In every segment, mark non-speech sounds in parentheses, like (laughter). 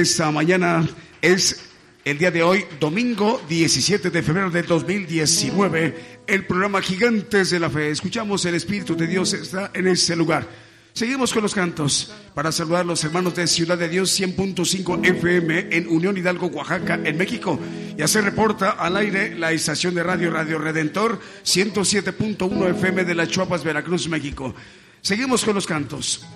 Esta mañana. Es el día de hoy, domingo 17 de febrero de 2019, el programa Gigantes de la Fe. Escuchamos el Espíritu de Dios está en ese lugar. Seguimos con los cantos para saludar a los hermanos de Ciudad de Dios 100.5 FM en Unión Hidalgo, Oaxaca, en México. Ya se reporta al aire la estación de radio Radio Redentor 107.1 FM de las Chuapas, Veracruz, México. Seguimos con los cantos.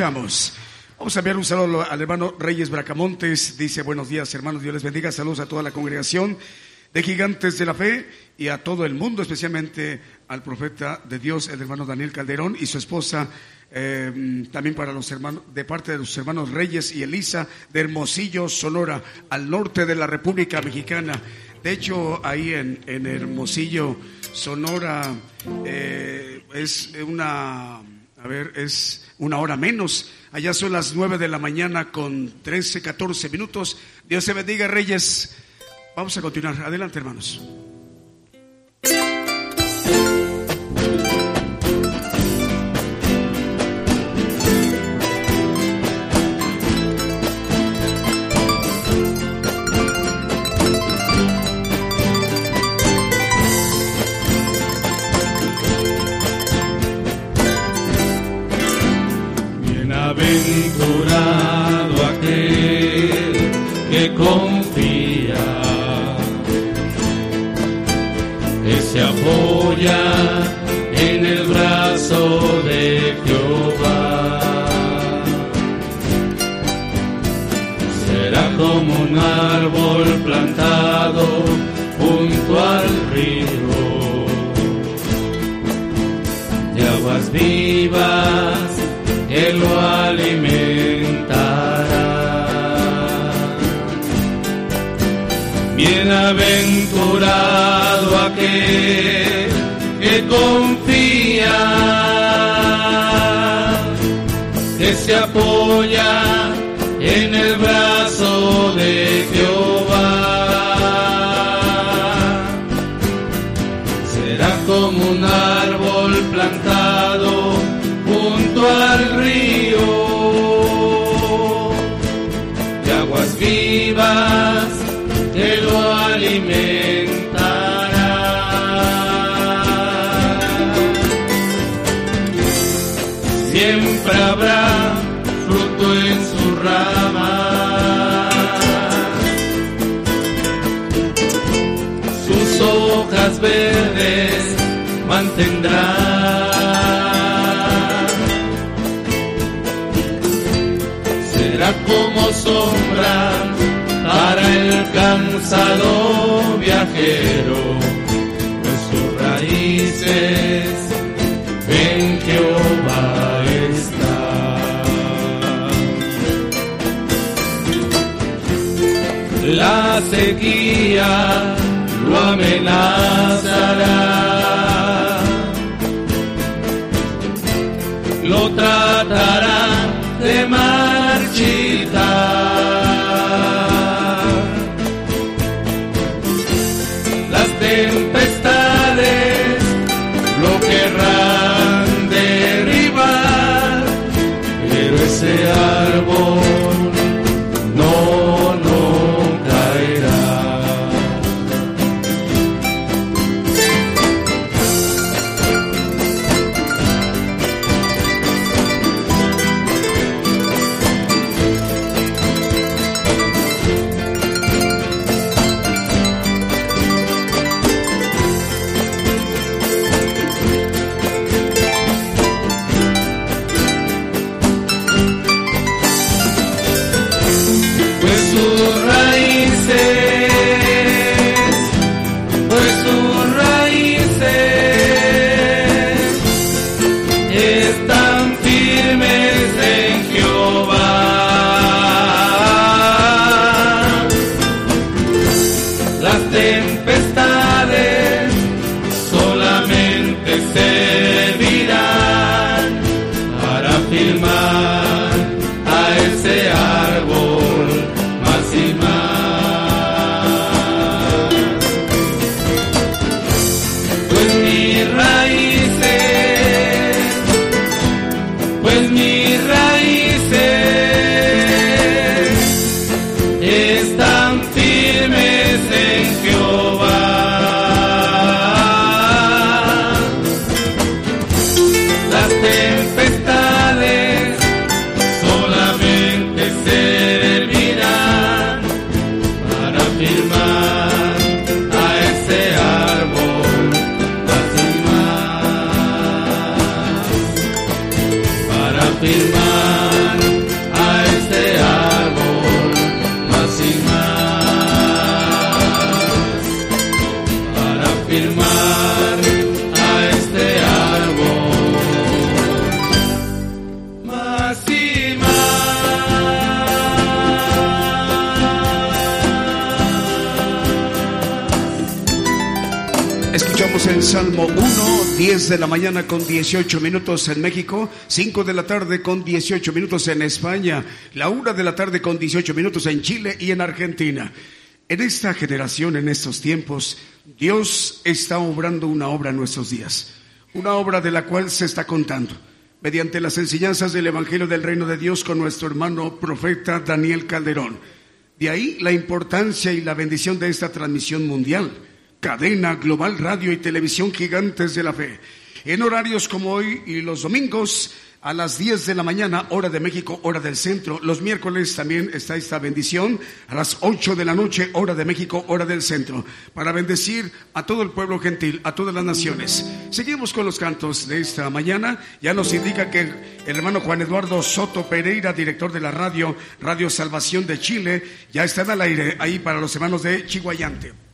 Escuchamos. Vamos a enviar un saludo al hermano Reyes Bracamontes. Dice, buenos días hermanos, Dios les bendiga. Saludos a toda la congregación de Gigantes de la Fe y a todo el mundo, especialmente al profeta de Dios, el hermano Daniel Calderón y su esposa, eh, también para los hermanos, de parte de los hermanos Reyes y Elisa de Hermosillo, Sonora, al norte de la República Mexicana. De hecho, ahí en, Hermosillo, Sonora, eh, es una, a ver, es una hora menos. Allá son las nueve de la mañana con 13, 14 minutos. Dios te bendiga, Reyes. Vamos a continuar. Adelante, hermanos. Apoya en el brazo de Jehová. Será como un árbol plantado junto al río de aguas vivas, Él lo alimentará. Bienaventurado aquel que confía, que se apoya en el brazo de Jehová. será como un árbol plantado junto al río de aguas vivas que lo alimentará. Habrá fruto en su rama sus hojas verdes mantendrá. Será como sombra para el cansado viajero, pues sus raíces en Jehová la sequía lo amenazará, lo tratará de marchitar. Las tempestades lo querrán derribar, pero ese 10 de la mañana con 18 minutos en México, 5 de la tarde con 18 minutos en España, la 1 de la tarde con 18 minutos en Chile y en Argentina. En esta generación, en estos tiempos, Dios está obrando una obra en nuestros días, una obra de la cual se está contando mediante las enseñanzas del Evangelio del Reino de Dios con nuestro hermano profeta Daniel Calderón. De ahí la importancia y la bendición de esta transmisión mundial, cadena global radio y televisión gigantes de la fe. En horarios como hoy y los domingos, a las 10 de la mañana, hora de México, hora del centro. Los miércoles también está esta bendición a las 8 de la noche, hora de México, hora del centro, para bendecir a todo el pueblo gentil, a todas las naciones. Seguimos con los cantos de esta mañana. Ya nos indica que el hermano Juan Eduardo Soto Pereira, director de la radio, Radio Salvación de Chile, ya está al aire ahí para los hermanos de Chihuayante.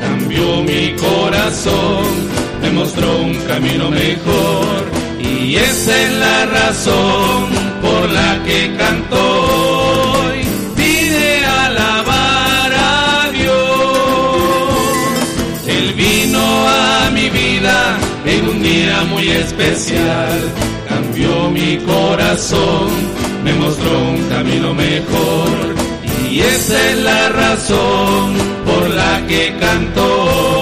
Cambió mi corazón, me mostró un camino mejor. Y esa es la razón por la que canto hoy. A alabar a Dios, Él vino a mi vida en un día muy especial, cambió mi corazón, me mostró un camino mejor. Y esa es la razón la que canto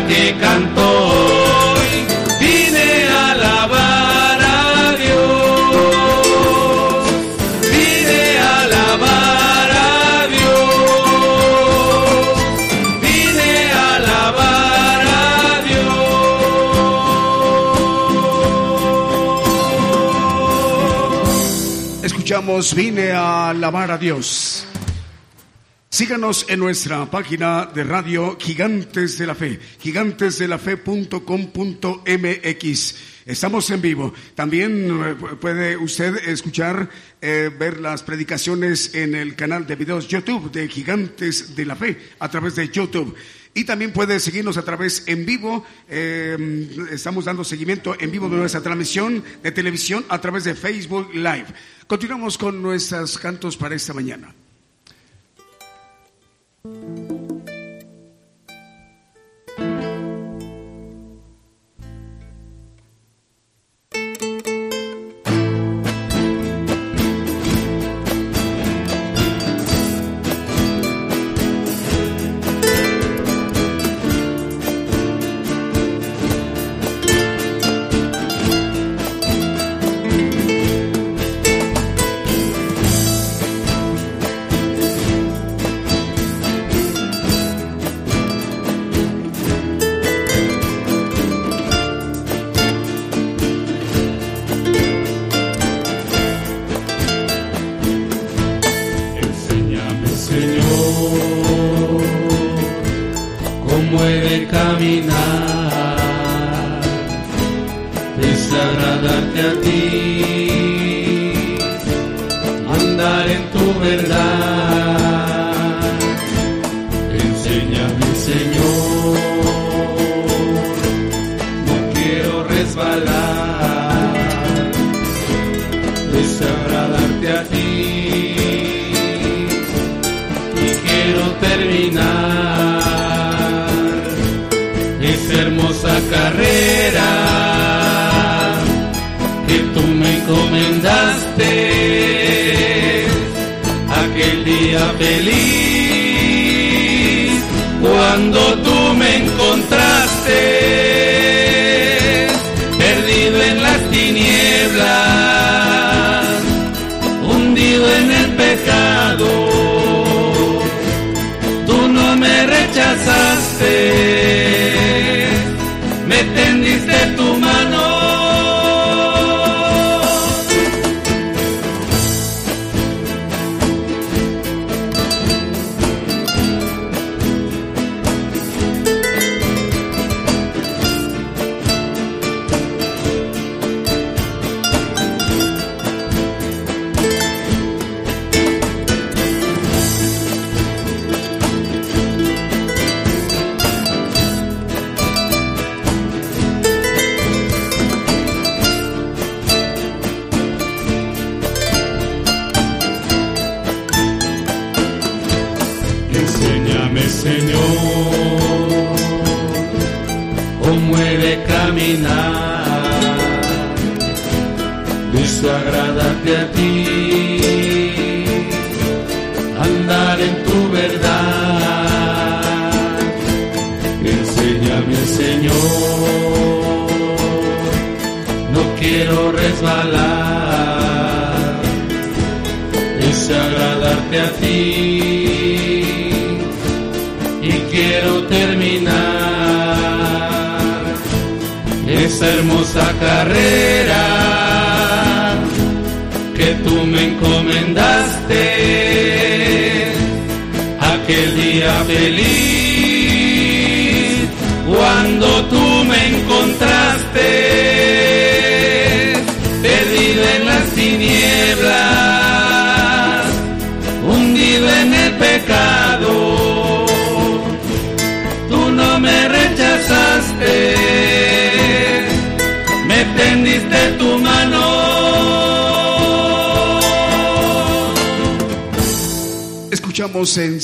que canto hoy. Vine a alabar a Dios. Vine a alabar a Dios. Vine a alabar a Dios. Escuchamos, vine a alabar a Dios. Síganos en nuestra página de radio Gigantes de la Fe, gigantesdelafe.com.mx. Estamos en vivo. También eh, puede usted escuchar, eh, ver las predicaciones en el canal de videos YouTube de Gigantes de la Fe a través de YouTube. Y también puede seguirnos a través en vivo. Eh, estamos dando seguimiento en vivo de nuestra transmisión de televisión a través de Facebook Live. Continuamos con nuestros cantos para esta mañana. Música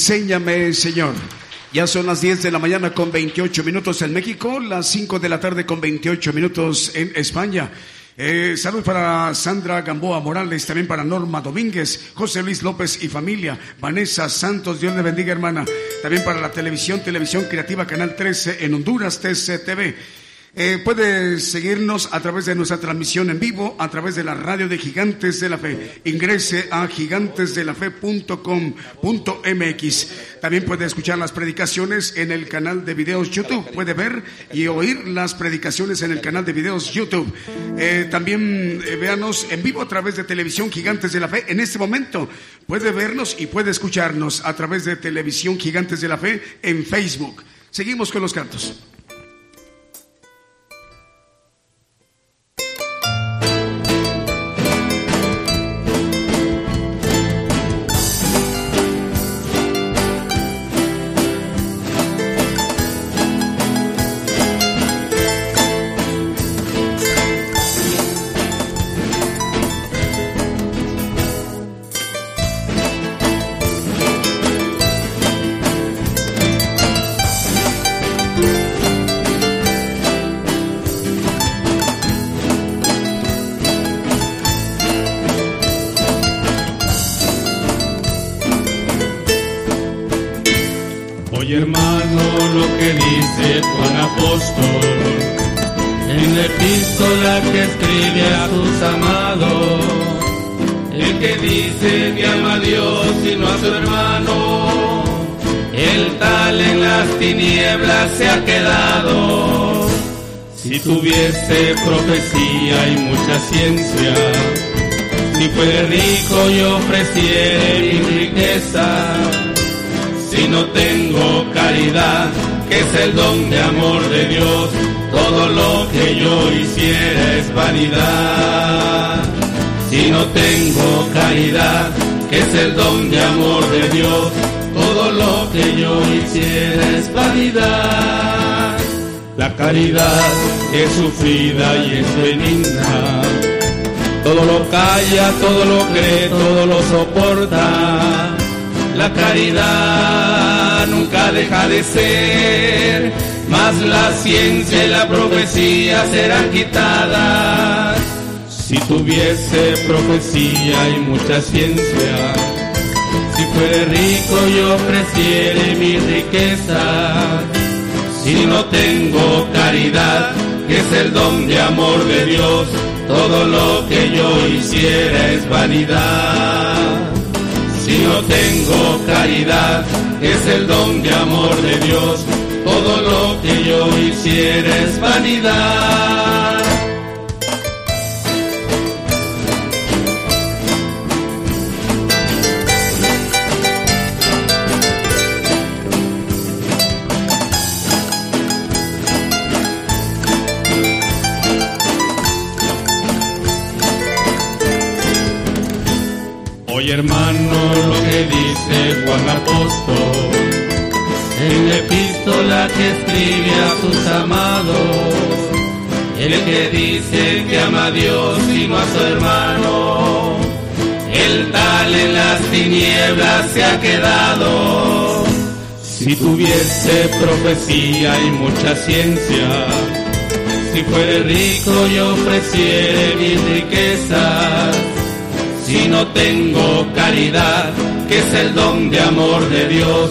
Enséñame, Señor. Ya son las 10 de la mañana con 28 minutos en México, las 5 de la tarde con 28 minutos en España. Eh, salud para Sandra Gamboa Morales, también para Norma Domínguez, José Luis López y familia, Vanessa Santos, Dios le bendiga hermana. También para la televisión, Televisión Creativa Canal 13 en Honduras, TCTV. Eh, puede seguirnos a través de nuestra transmisión en vivo, a través de la radio de Gigantes de la Fe. Ingrese a gigantesdelafe.com.mx. También puede escuchar las predicaciones en el canal de videos YouTube. Puede ver y oír las predicaciones en el canal de videos YouTube. Eh, también eh, véanos en vivo a través de televisión Gigantes de la Fe. En este momento puede vernos y puede escucharnos a través de televisión Gigantes de la Fe en Facebook. Seguimos con los cantos. Nunca deja de ser, mas la ciencia y la profecía serán quitadas. Si tuviese profecía y mucha ciencia, si fuere rico y ofreciere mi riqueza, si no tengo caridad, que es el don de amor de Dios, todo lo que yo hiciera es vanidad. No tengo caridad, es el don de amor de Dios, todo lo que yo hiciera es vanidad. Que escribe a sus amados, el que dice que ama a Dios y no a su hermano, el tal en las tinieblas se ha quedado. Si tuviese profecía y mucha ciencia, si fuere rico y ofreciere mis riquezas, si no tengo caridad, que es el don de amor de Dios,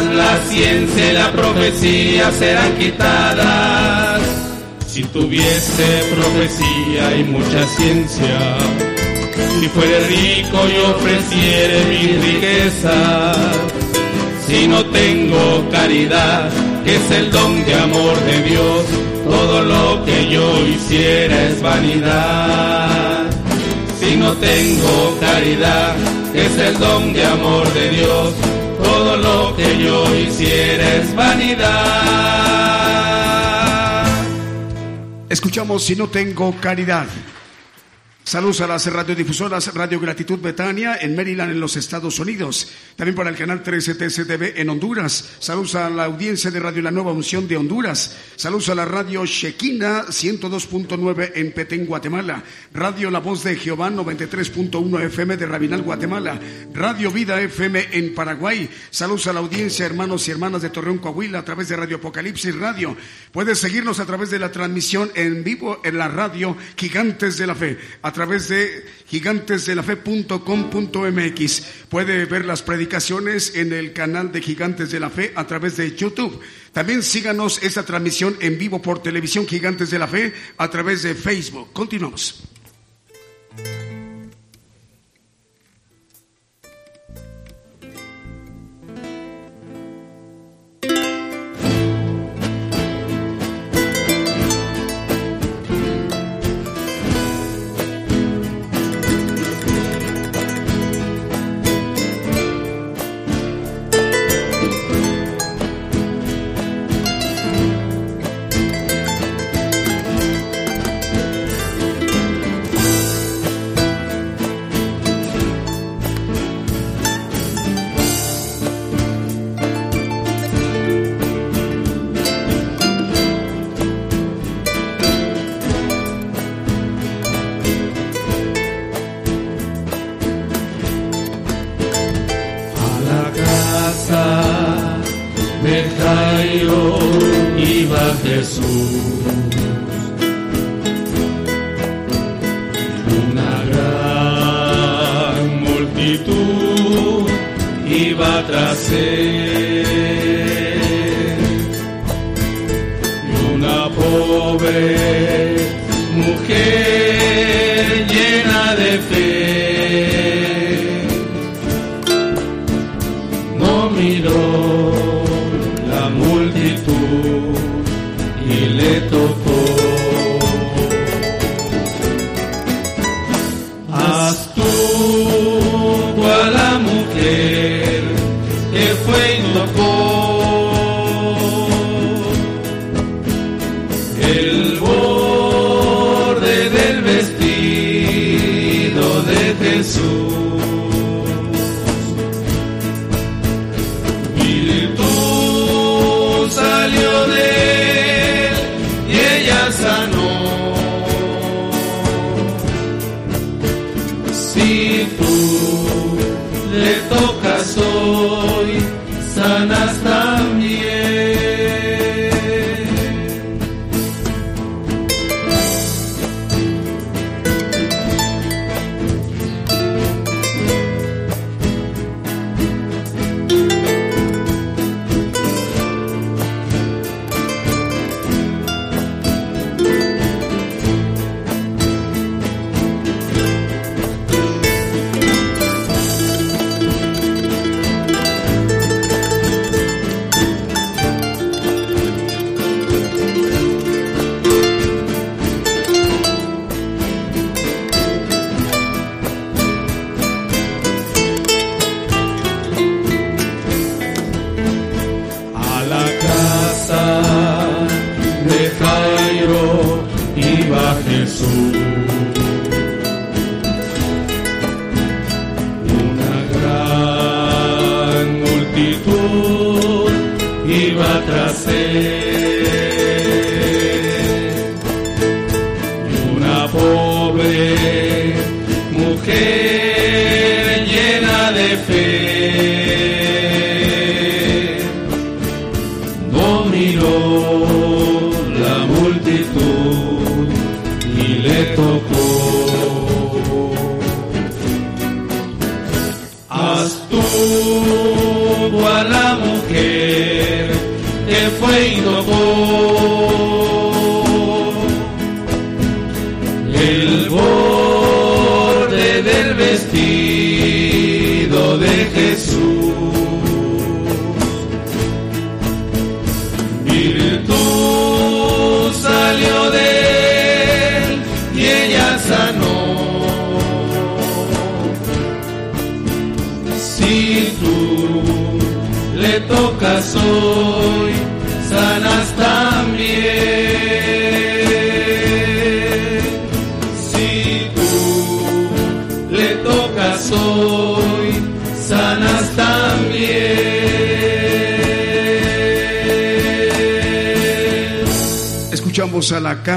la ciencia y la profecía serán quitadas. Si tuviese profecía y mucha ciencia, si fuere rico y ofreciere mi riqueza, si no tengo caridad, que es el don de amor de Dios, todo lo que yo hiciera es vanidad si no tengo caridad, que es el don de amor de Dios, todo lo que yo hiciera es vanidad. Escuchamos si no tengo caridad. Saludos a las radiodifusoras Radio Gratitud Betania en Maryland, en los Estados Unidos. También para el canal 13 TCTV en Honduras. Saludos a la audiencia de Radio La Nueva Unción de Honduras. Saludos a la Radio Shekina 102.9 en Petén, Guatemala. Radio La Voz de Jehová 93.1 FM de Rabinal, Guatemala. Radio Vida FM en Paraguay. Saludos a la audiencia, hermanos y hermanas de Torreón, Coahuila, a través de Radio Apocalipsis Radio. Puedes seguirnos a través de la transmisión en vivo en la radio Gigantes de la Fe través de gigantesdelafe.com.mx. Puede ver las predicaciones en el canal de Gigantes de la Fe a través de YouTube. También síganos esta transmisión en vivo por televisión Gigantes de la Fe a través de Facebook. Continuamos.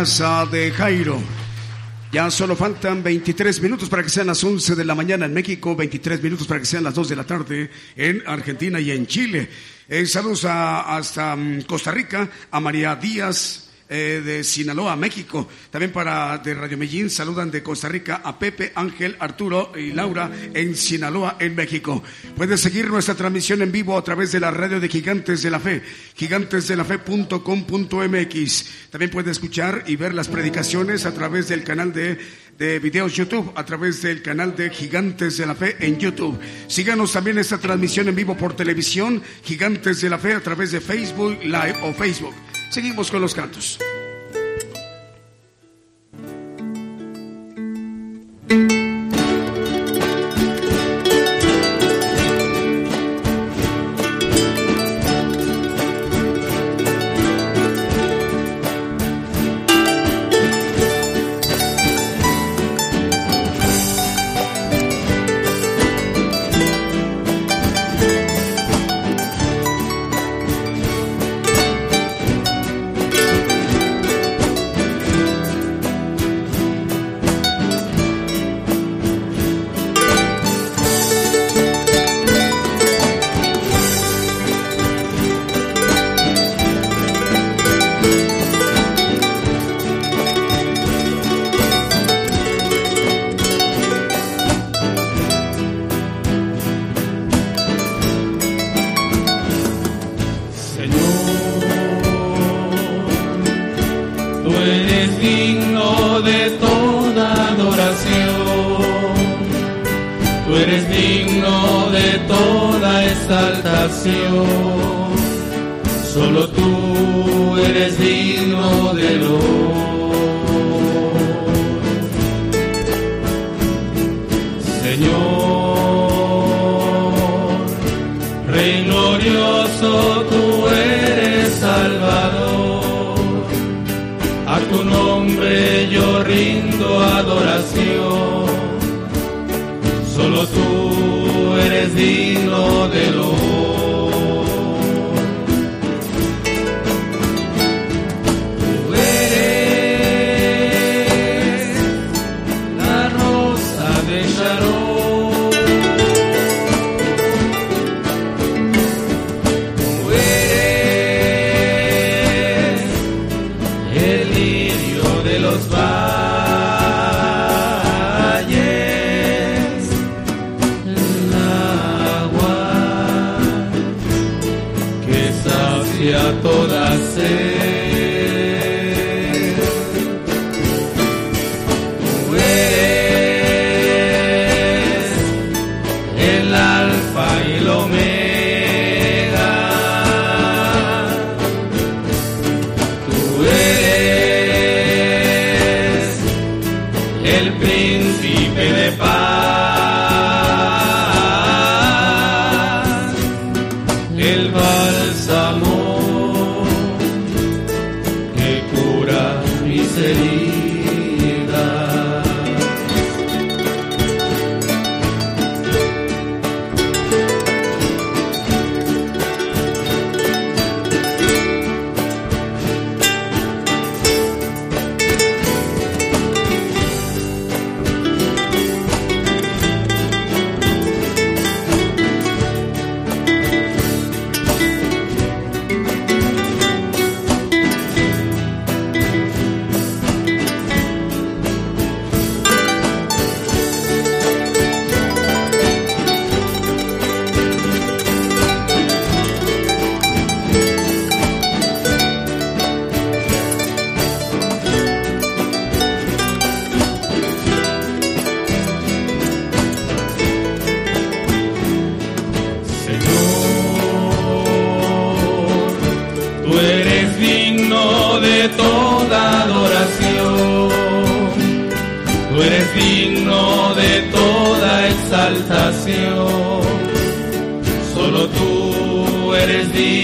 De Jairo. Ya solo faltan 23 minutos para que sean las 11 de la mañana en México, 23 minutos para que sean las 2 de la tarde en Argentina y en Chile. Eh, saludos hasta mm, Costa Rica, a María Díaz, eh, de Sinaloa, México. También para de Radio Medellín saludan de Costa Rica a Pepe, Ángel, Arturo y Laura en Sinaloa, en México. Puedes seguir nuestra transmisión en vivo a través de la radio de Gigantes de la Fe, gigantesdelafe.com.mx. También puedes escuchar y ver las predicaciones a través del canal de de videos YouTube a través del canal de Gigantes de la Fe en YouTube. Síganos también esta transmisión en vivo por televisión, Gigantes de la Fe a través de Facebook Live o Facebook. Seguimos con los cantos.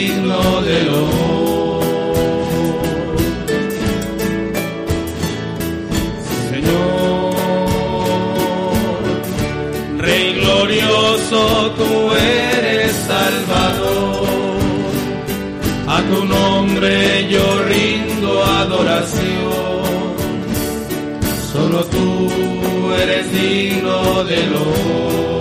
digno del honor. Señor, Rey glorioso, tú eres Salvador. A tu nombre yo rindo adoración. Solo tú eres digno del honor.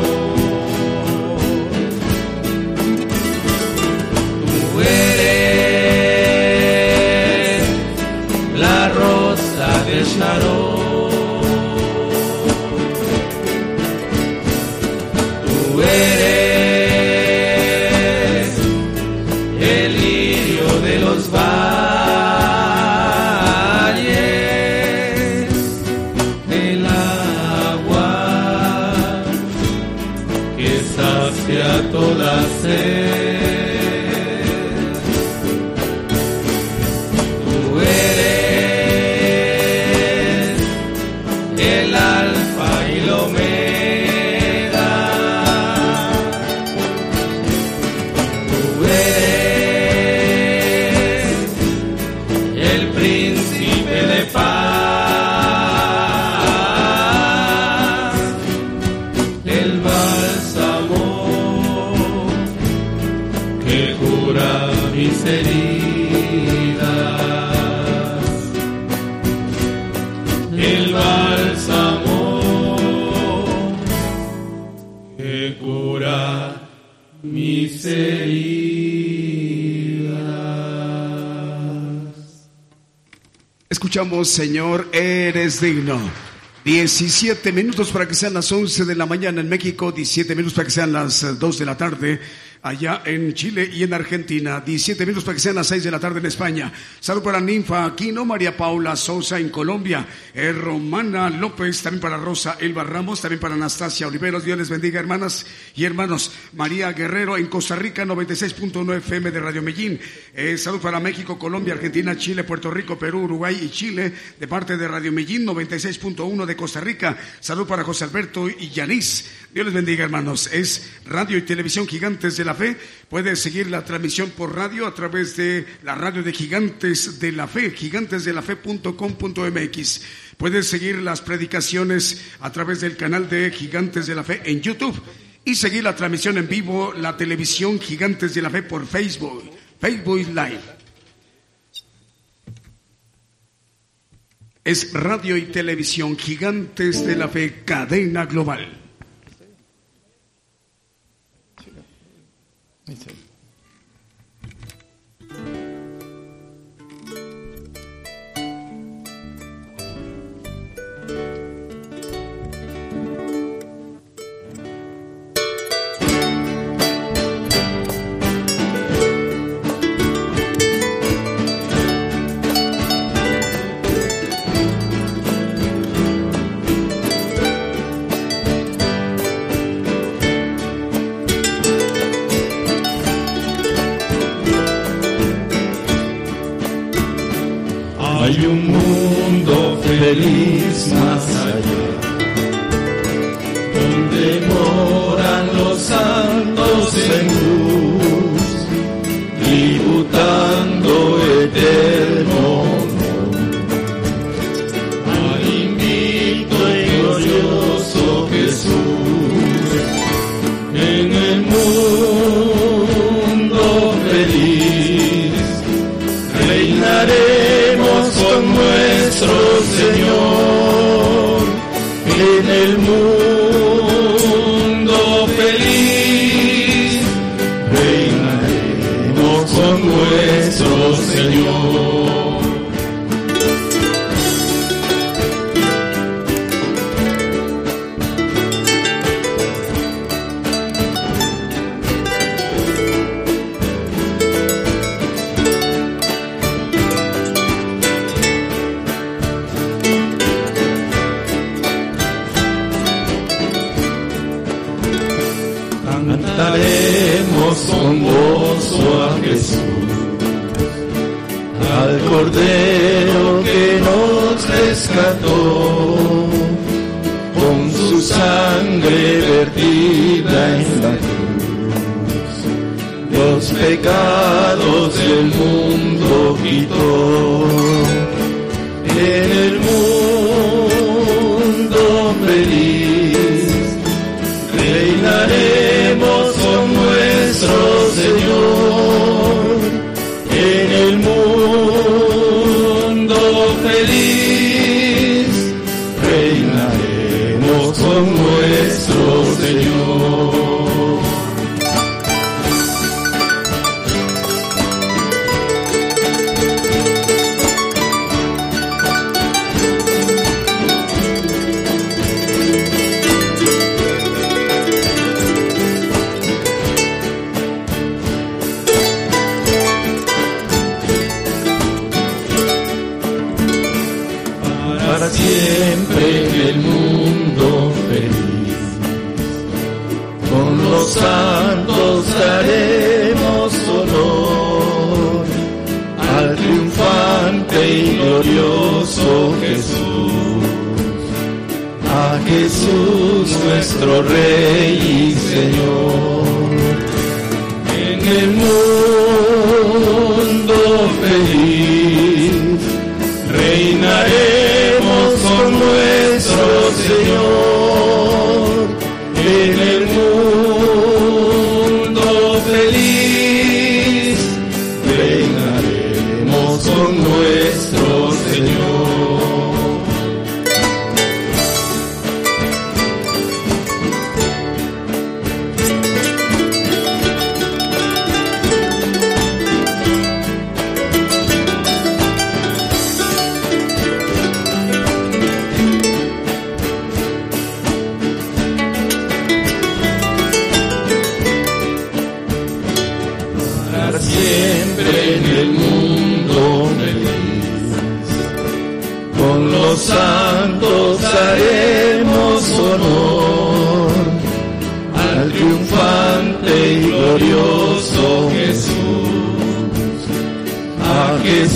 Escuchamos, Señor, eres digno. 17 minutos para que sean las 11 de la mañana en México, 17 minutos para que sean las 2 de la tarde allá en Chile y en Argentina. 17 minutos para que sean las 6 de la tarde en España. Salud para Ninfa Aquino, María Paula Sosa en Colombia, eh, Romana López, también para Rosa Elba Ramos, también para Anastasia Oliveros. Dios les bendiga, hermanas y hermanos. María Guerrero en Costa Rica, 96.9 FM de Radio Medellín. Eh, salud para México, Colombia, Argentina, Chile, Puerto Rico, Perú, Uruguay y Chile, de parte de Radio Medellín, 96.1 de Costa Rica. Salud para José Alberto y Yanis. Dios les bendiga, hermanos. Es Radio y Televisión Gigantes de la Fe. Puedes seguir la transmisión por radio a través de la radio de Gigantes de la Fe, gigantesdelafe.com.mx. Puedes seguir las predicaciones a través del canal de Gigantes de la Fe en YouTube y seguir la transmisión en vivo, la televisión Gigantes de la Fe por Facebook, Facebook Live. Es radio y televisión Gigantes de la Fe, cadena global. Me too. Feliz más allá, donde moran los santos en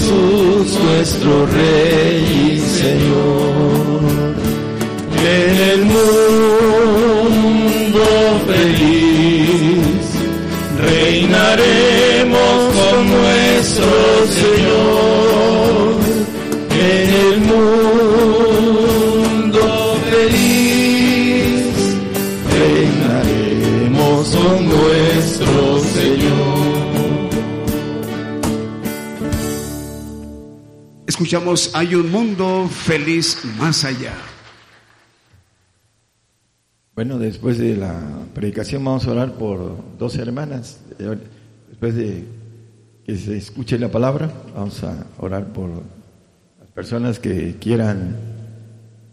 Jesús nuestro Rey y Señor. En el mundo feliz reinaremos con nuestro Señor Escuchamos Hay un mundo feliz más allá. Bueno, después de la predicación vamos a orar por dos hermanas. Eh, Después de que se escuche la palabra, vamos a orar por las personas que quieran,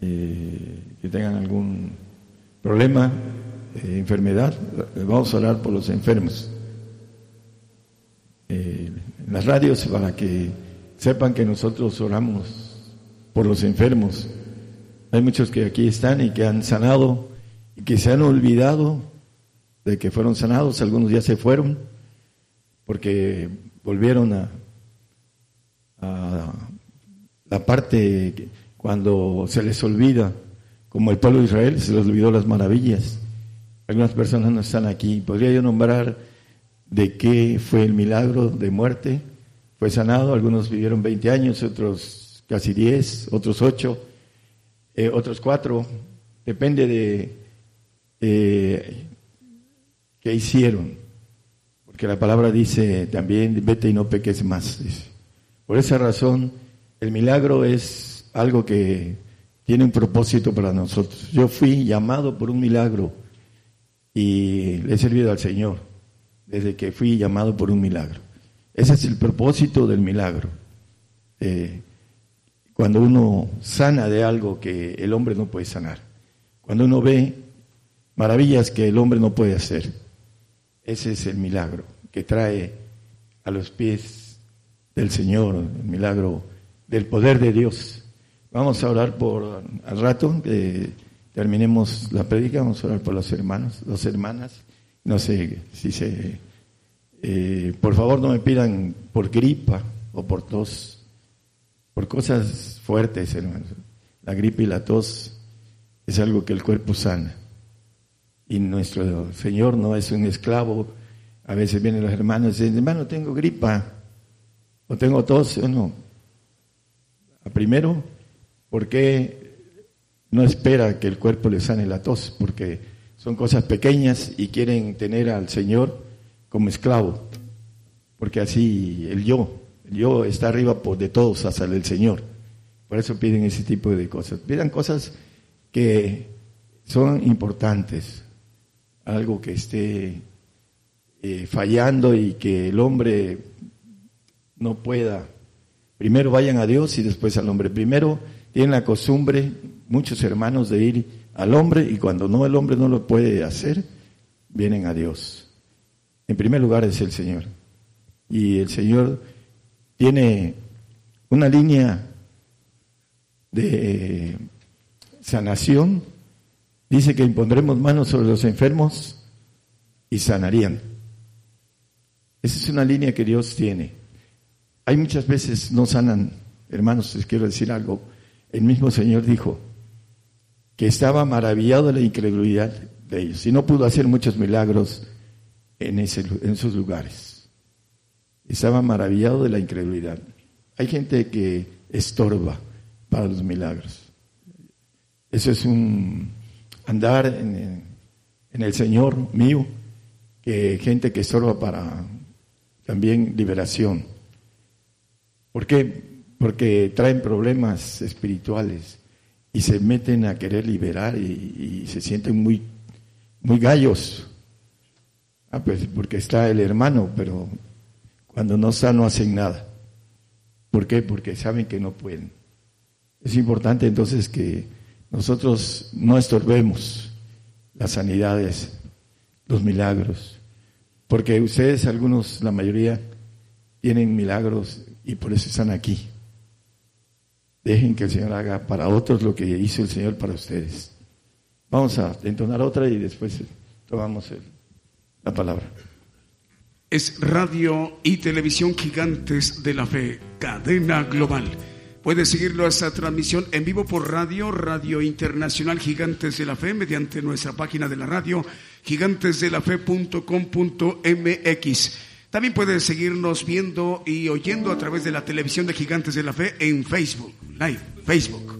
eh, que tengan algún problema, eh, enfermedad. Vamos a orar por los enfermos. En las radios para que sepan que nosotros oramos por los enfermos. Hay muchos que aquí están y que han sanado y que se han olvidado de que fueron sanados, algunos ya se fueron porque volvieron a, la parte cuando se les olvida, como el pueblo de Israel se les olvidó las maravillas. Algunas personas no están aquí. Podría yo nombrar de qué fue el milagro de muerte. Fue sanado, algunos vivieron 20 años, otros casi 10, otros 8, eh, otros 4. Depende de qué hicieron. Porque la palabra dice también, vete y no peques más. Por esa razón, el milagro es algo que tiene un propósito para nosotros. Yo fui llamado por un milagro y le he servido al Señor desde que fui llamado por un milagro. Ese es el propósito del milagro. Eh, cuando uno sana de algo que el hombre no puede sanar. Cuando uno ve maravillas que el hombre no puede hacer. Ese es el milagro que trae a los pies del Señor, el milagro del poder de Dios. Vamos a orar por al rato que terminemos la prédica, vamos a orar por los hermanos, dos hermanas. No sé si se eh, por favor no me pidan por gripa o por tos, por cosas fuertes, hermanos. La gripe y la tos es algo que el cuerpo sana. Y nuestro Señor no es un esclavo. A veces vienen los hermanos y dicen, hermano, tengo gripa o tengo tos. No. Primero, ¿por qué no espera que el cuerpo le sane la tos? Porque son cosas pequeñas y quieren tener al Señor como esclavo. Porque así el yo, el yo está arriba por de todos hasta el Señor. Por eso piden ese tipo de cosas. Pidan cosas que son importantes, algo que esté eh, fallando y que el hombre no pueda. Primero vayan a Dios y después al hombre. Primero tienen la costumbre, muchos hermanos, de ir al hombre y cuando no el hombre no lo puede hacer, vienen a Dios. En primer lugar es el Señor. Y el Señor tiene una línea de sanación. Dice que impondremos manos sobre los enfermos y sanarían. Esa es una línea que Dios tiene. Hay muchas veces no sanan, hermanos, les quiero decir algo. El mismo Señor dijo que estaba maravillado de la incredulidad de ellos. Y no pudo hacer muchos milagros en, ese, en esos lugares. Estaba maravillado de la incredulidad. Hay gente que estorba para los milagros. Eso es un andar en, el Señor mío, que gente que estorba para también liberación. ¿Por qué? Porque traen problemas espirituales y se meten a querer liberar y, se sienten muy, muy gallos. Ah, pues porque está el hermano, pero cuando no está no hacen nada. ¿Por qué? Porque saben que no pueden. Es importante entonces que nosotros no estorbemos las sanidades, los milagros, porque ustedes, algunos, la mayoría, tienen milagros y por eso están aquí. Dejen que el Señor haga para otros lo que hizo el Señor para ustedes. Vamos a entonar otra y después tomamos la palabra. Es radio y televisión gigantes de la fe, cadena global. Puedes seguirlo a esta transmisión en vivo por radio, Radio Internacional Gigantes de la Fe, mediante nuestra página de la radio, gigantesdelafe.com.mx. También puedes seguirnos viendo y oyendo a través de la televisión de Gigantes de la Fe en Facebook, Live, Facebook.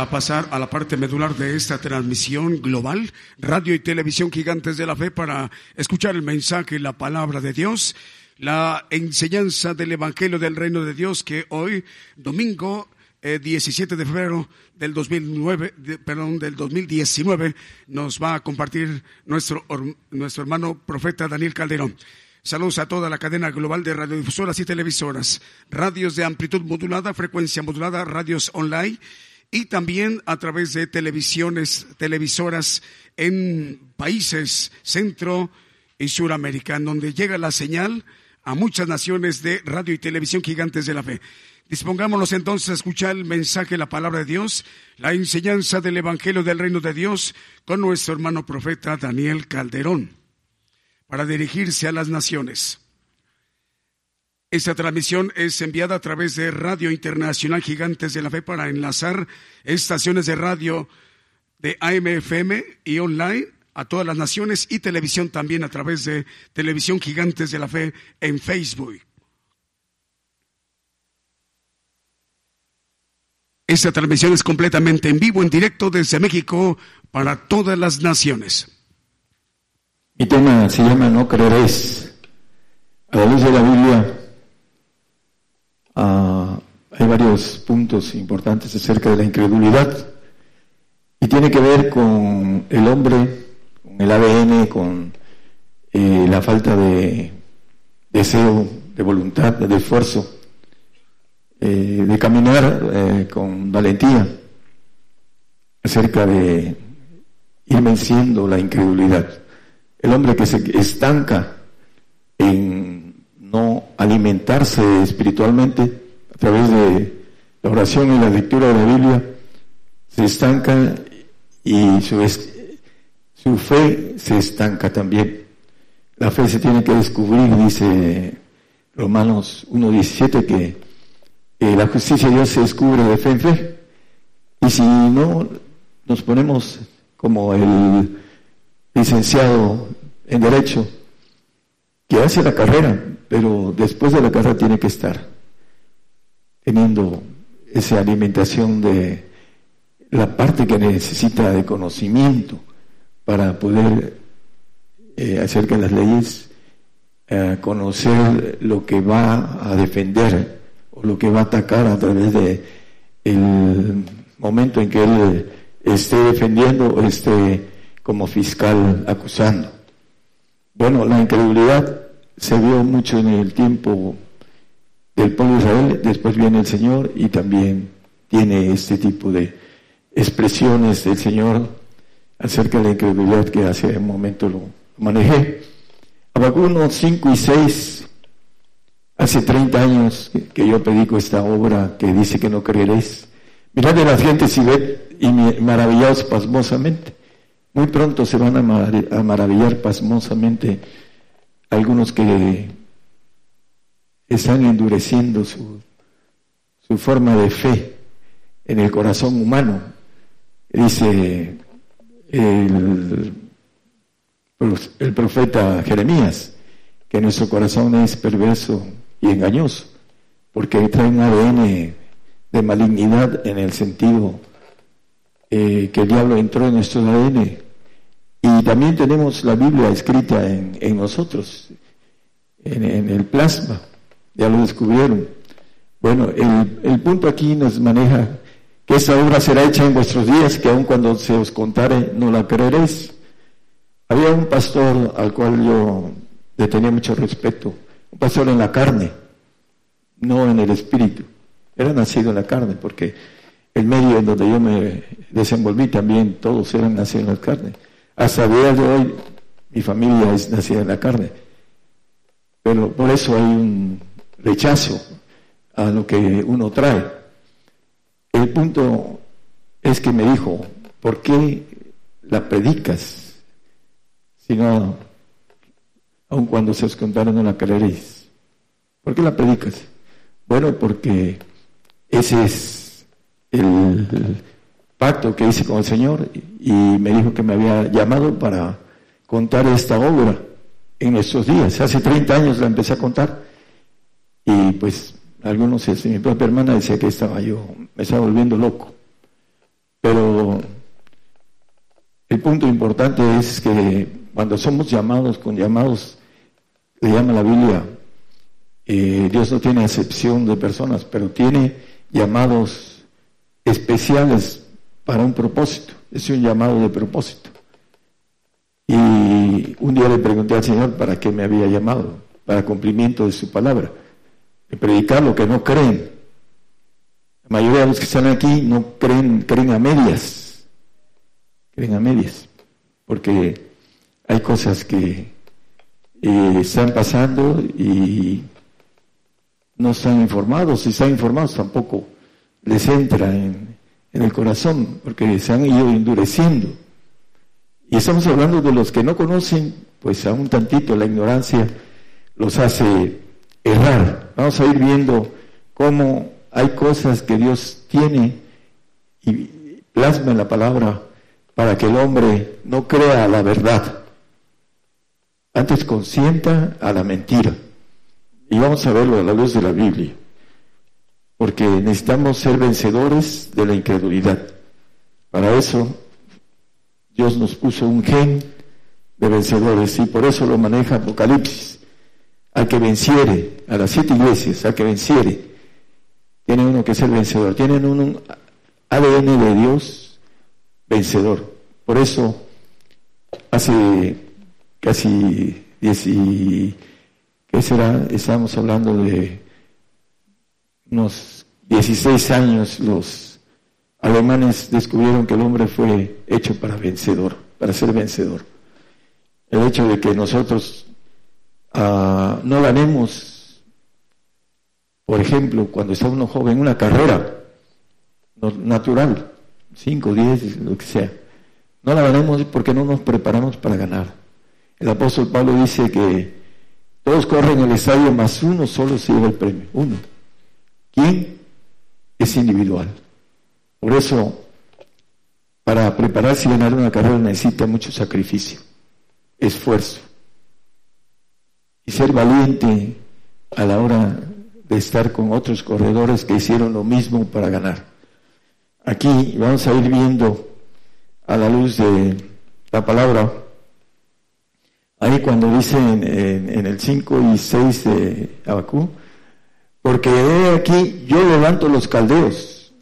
Vamos a pasar a la parte medular de esta transmisión global, radio y televisión gigantes de la fe, para escuchar el mensaje, la palabra de Dios, la enseñanza del Evangelio del Reino de Dios que hoy, domingo eh, 17 de febrero del 2009, de- perdón, del 2019, nos va a compartir nuestro, nuestro hermano profeta Daniel Calderón. Saludos a toda la cadena global de radiodifusoras y televisoras, radios de amplitud modulada, frecuencia modulada, radios online y también a través de televisiones, televisoras en países centro y suramérica, en donde llega la señal a muchas naciones de radio y televisión gigantes de la fe. Dispongámonos entonces a escuchar el mensaje, la palabra de Dios, la enseñanza del Evangelio del Reino de Dios con nuestro hermano profeta Daniel Calderón, para dirigirse a las naciones. Esta transmisión es enviada a través de Radio Internacional Gigantes de la Fe para enlazar estaciones de radio de AMFM y online a todas las naciones y televisión también a través de Televisión Gigantes de la Fe en Facebook. Esta transmisión es completamente en vivo, en directo desde México para todas las naciones. Mi tema se llama No creeréis. A la luz de la Biblia ah, hay varios puntos importantes acerca de la incredulidad y tiene que ver con el hombre, con el ADN, con eh, la falta de deseo, de voluntad, de esfuerzo, eh, de caminar eh, con valentía acerca de ir venciendo la incredulidad. El hombre que se estanca en no alimentarse espiritualmente a través de la oración y la lectura de la Biblia, se estanca y su, su fe se estanca también. La fe se tiene que descubrir, dice Romanos 1.17, que la justicia de Dios se descubre de fe en fe. Y si no nos ponemos como el licenciado en Derecho, que hace la carrera, pero después de la carrera tiene que estar teniendo esa alimentación de la parte que necesita de conocimiento para poder eh, acerca de las leyes eh, conocer lo que va a defender o lo que va a atacar a través de el momento en que él esté defendiendo o esté como fiscal acusando. Bueno, la incredulidad se vio mucho en el tiempo del pueblo de Israel, después viene el Señor y también tiene este tipo de expresiones del Señor acerca de la incredulidad que hace un momento lo manejé. Habacuc 1, 5 y 6, hace 30 años que, yo predico esta obra que dice que no creeréis. Mirad de las gentes y ved y maravillaos pasmosamente. Muy pronto se van a maravillar pasmosamente algunos que están endureciendo su, forma de fe en el corazón humano. Dice el el profeta Jeremías, que nuestro corazón es perverso y engañoso, porque trae un ADN de malignidad en el sentido eh, que el diablo entró en nuestro ADN. Y también tenemos la Biblia escrita en, nosotros, en, el plasma, ya lo descubrieron. Bueno, el, el punto aquí nos maneja que esa obra será hecha en vuestros días, que aun cuando se os contare no la creeréis. Había un pastor al cual yo le tenía mucho respeto, un pastor en la carne, no en el espíritu. Era nacido en la carne, porque el medio en donde yo me desenvolví también, todos eran nacidos en la carne. Hasta el día de hoy, mi familia es nacida en la carne. Pero por eso hay un rechazo a lo que uno trae. El punto es que me dijo, ¿por qué la predicas sino aun cuando se os contaron no la creeréis. ¿Por qué la predicas? Bueno, porque ese es el pacto que hice con el Señor y me dijo que me había llamado para contar esta obra en estos días. Hace 30 años la empecé a contar y pues algunos, mi propia hermana decía que estaba yo, me estaba volviendo loco. Pero el punto importante es que cuando somos llamados con llamados, le llama la Biblia, eh, Dios no tiene excepción de personas, pero tiene llamados especiales para un propósito. Es un llamado de propósito. Y un día le pregunté al Señor para qué me había llamado, para cumplimiento de su palabra, de predicar lo que no creen. La mayoría de los que están aquí no creen, creen a medias, creen a medias, porque hay cosas que eh, están pasando y no están informados, si están informados tampoco les entra en, en el corazón, porque se han ido endureciendo. Y estamos hablando de los que no conocen, pues a un tantito la ignorancia los hace errar. Vamos a ir viendo cómo hay cosas que Dios tiene y plasma en la palabra para que el hombre no crea la verdad, antes consienta a la mentira. Y vamos a verlo a la luz de la Biblia. Porque necesitamos ser vencedores de la incredulidad. Para eso Dios nos puso un gen de vencedores y por eso lo maneja Apocalipsis. Al que venciere, a las siete iglesias, al que venciere, tiene uno que ser vencedor. Tienen un ADN de Dios vencedor. Por eso hace casi diez ¿qué será? Estamos hablando de unos 16 años los alemanes descubrieron que el hombre fue hecho para vencedor, para ser vencedor. El hecho de que nosotros uh, no ganemos, por ejemplo, cuando está uno joven, una carrera natural, 5, 10, lo que sea, no la ganemos porque no nos preparamos para ganar. El apóstol Pablo dice que todos corren el estadio, más uno solo se lleva el premio. Uno. ¿Quién? Es individual. Por eso, para prepararse y ganar una carrera necesita mucho sacrificio, esfuerzo. Y ser valiente a la hora de estar con otros corredores que hicieron lo mismo para ganar. Aquí vamos a ir viendo a la luz de la palabra Ahí cuando dice en, el 5 y 6 de Abacú, porque aquí yo levanto los caldeos.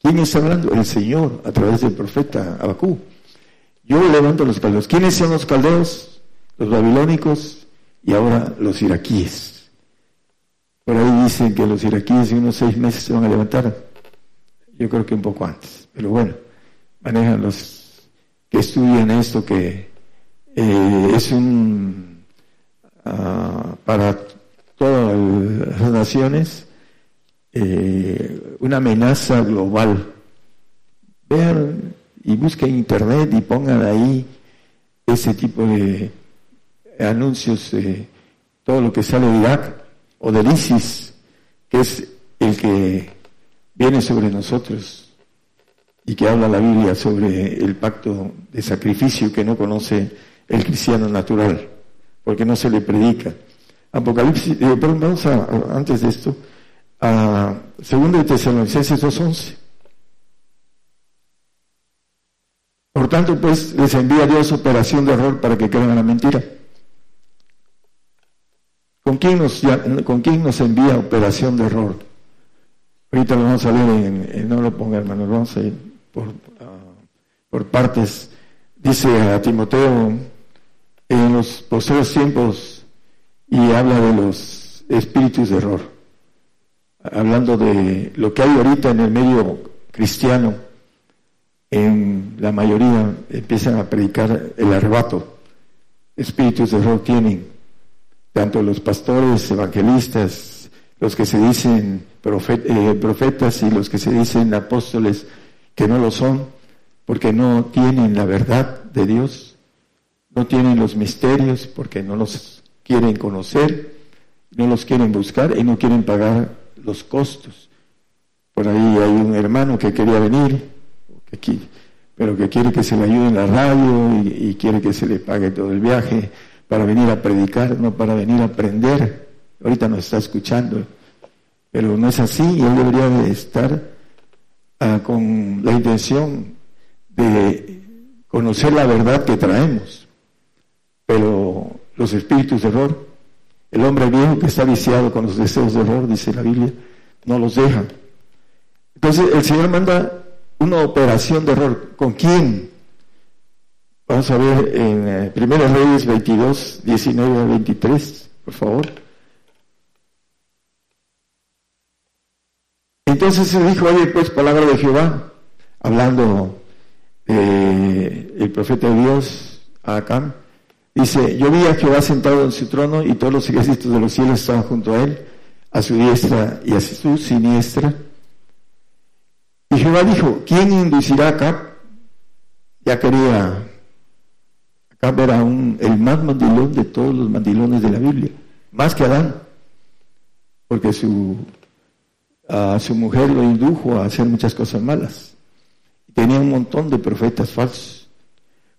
¿Quién está hablando? El Señor, a través del profeta Abacú. Yo levanto los caldeos. ¿Quiénes son los caldeos? Los babilónicos y ahora los iraquíes. Por ahí dicen que los iraquíes en unos seis meses se van a levantar. Yo creo que un poco antes. Pero bueno, manejan los que estudian esto que eh, es un, ah, para todas las naciones, eh, una amenaza global. Vean y busquen internet y pongan ahí ese tipo de anuncios de todo lo que sale de Irak o del ISIS, que es el que viene sobre nosotros y que habla la Biblia sobre el pacto de sacrificio que no conoce el cristiano natural, porque no se le predica. Apocalipsis, eh, vamos a, antes de esto, a 2 de Tesalonicenses 2.11. Por tanto, pues les envía Dios operación de error para que crean la mentira. ¿Con quién, nos, ¿Con quién nos envía operación de error? Ahorita lo vamos a ver, en, no lo ponga hermano, vamos a ir por, ah, por partes. Dice a Timoteo, en los posteriores tiempos, y habla de los espíritus de error, hablando de lo que hay ahorita en el medio cristiano, en la mayoría empiezan a predicar el arrebato. Espíritus de error tienen, tanto los pastores, evangelistas, los que se dicen eh, profetas y los que se dicen apóstoles que no lo son, porque no tienen la verdad de Dios, no tienen los misterios, porque no los quieren conocer, no los quieren buscar y no quieren pagar los costos. Por ahí hay un hermano que quería venir, pero que quiere que se le ayude en la radio y, y quiere que se le pague todo el viaje para venir a predicar, no para venir a aprender. Ahorita nos está escuchando pero no es así y él debería de estar ah, con la intención de conocer la verdad que traemos. Pero los espíritus de error, el hombre viejo que está viciado con los deseos de error, dice la Biblia, no los deja. Entonces el Señor manda una operación de error. ¿Con quién? Vamos a ver en 1 eh, Reyes 22, 19 a 23, por favor. Entonces se dijo, oye, pues palabra de Jehová, hablando eh, el profeta de Dios a Acán, dice, yo vi a Jehová sentado en su trono y todos los ejércitos de los cielos estaban junto a él, a su diestra y a su siniestra. Y Jehová dijo, ¿quién inducirá a Ya quería, Acab era un, el más mandilón de todos los mandilones de la Biblia, más que Adán, porque su a su mujer lo indujo a hacer muchas cosas malas. Tenía un montón de profetas falsos.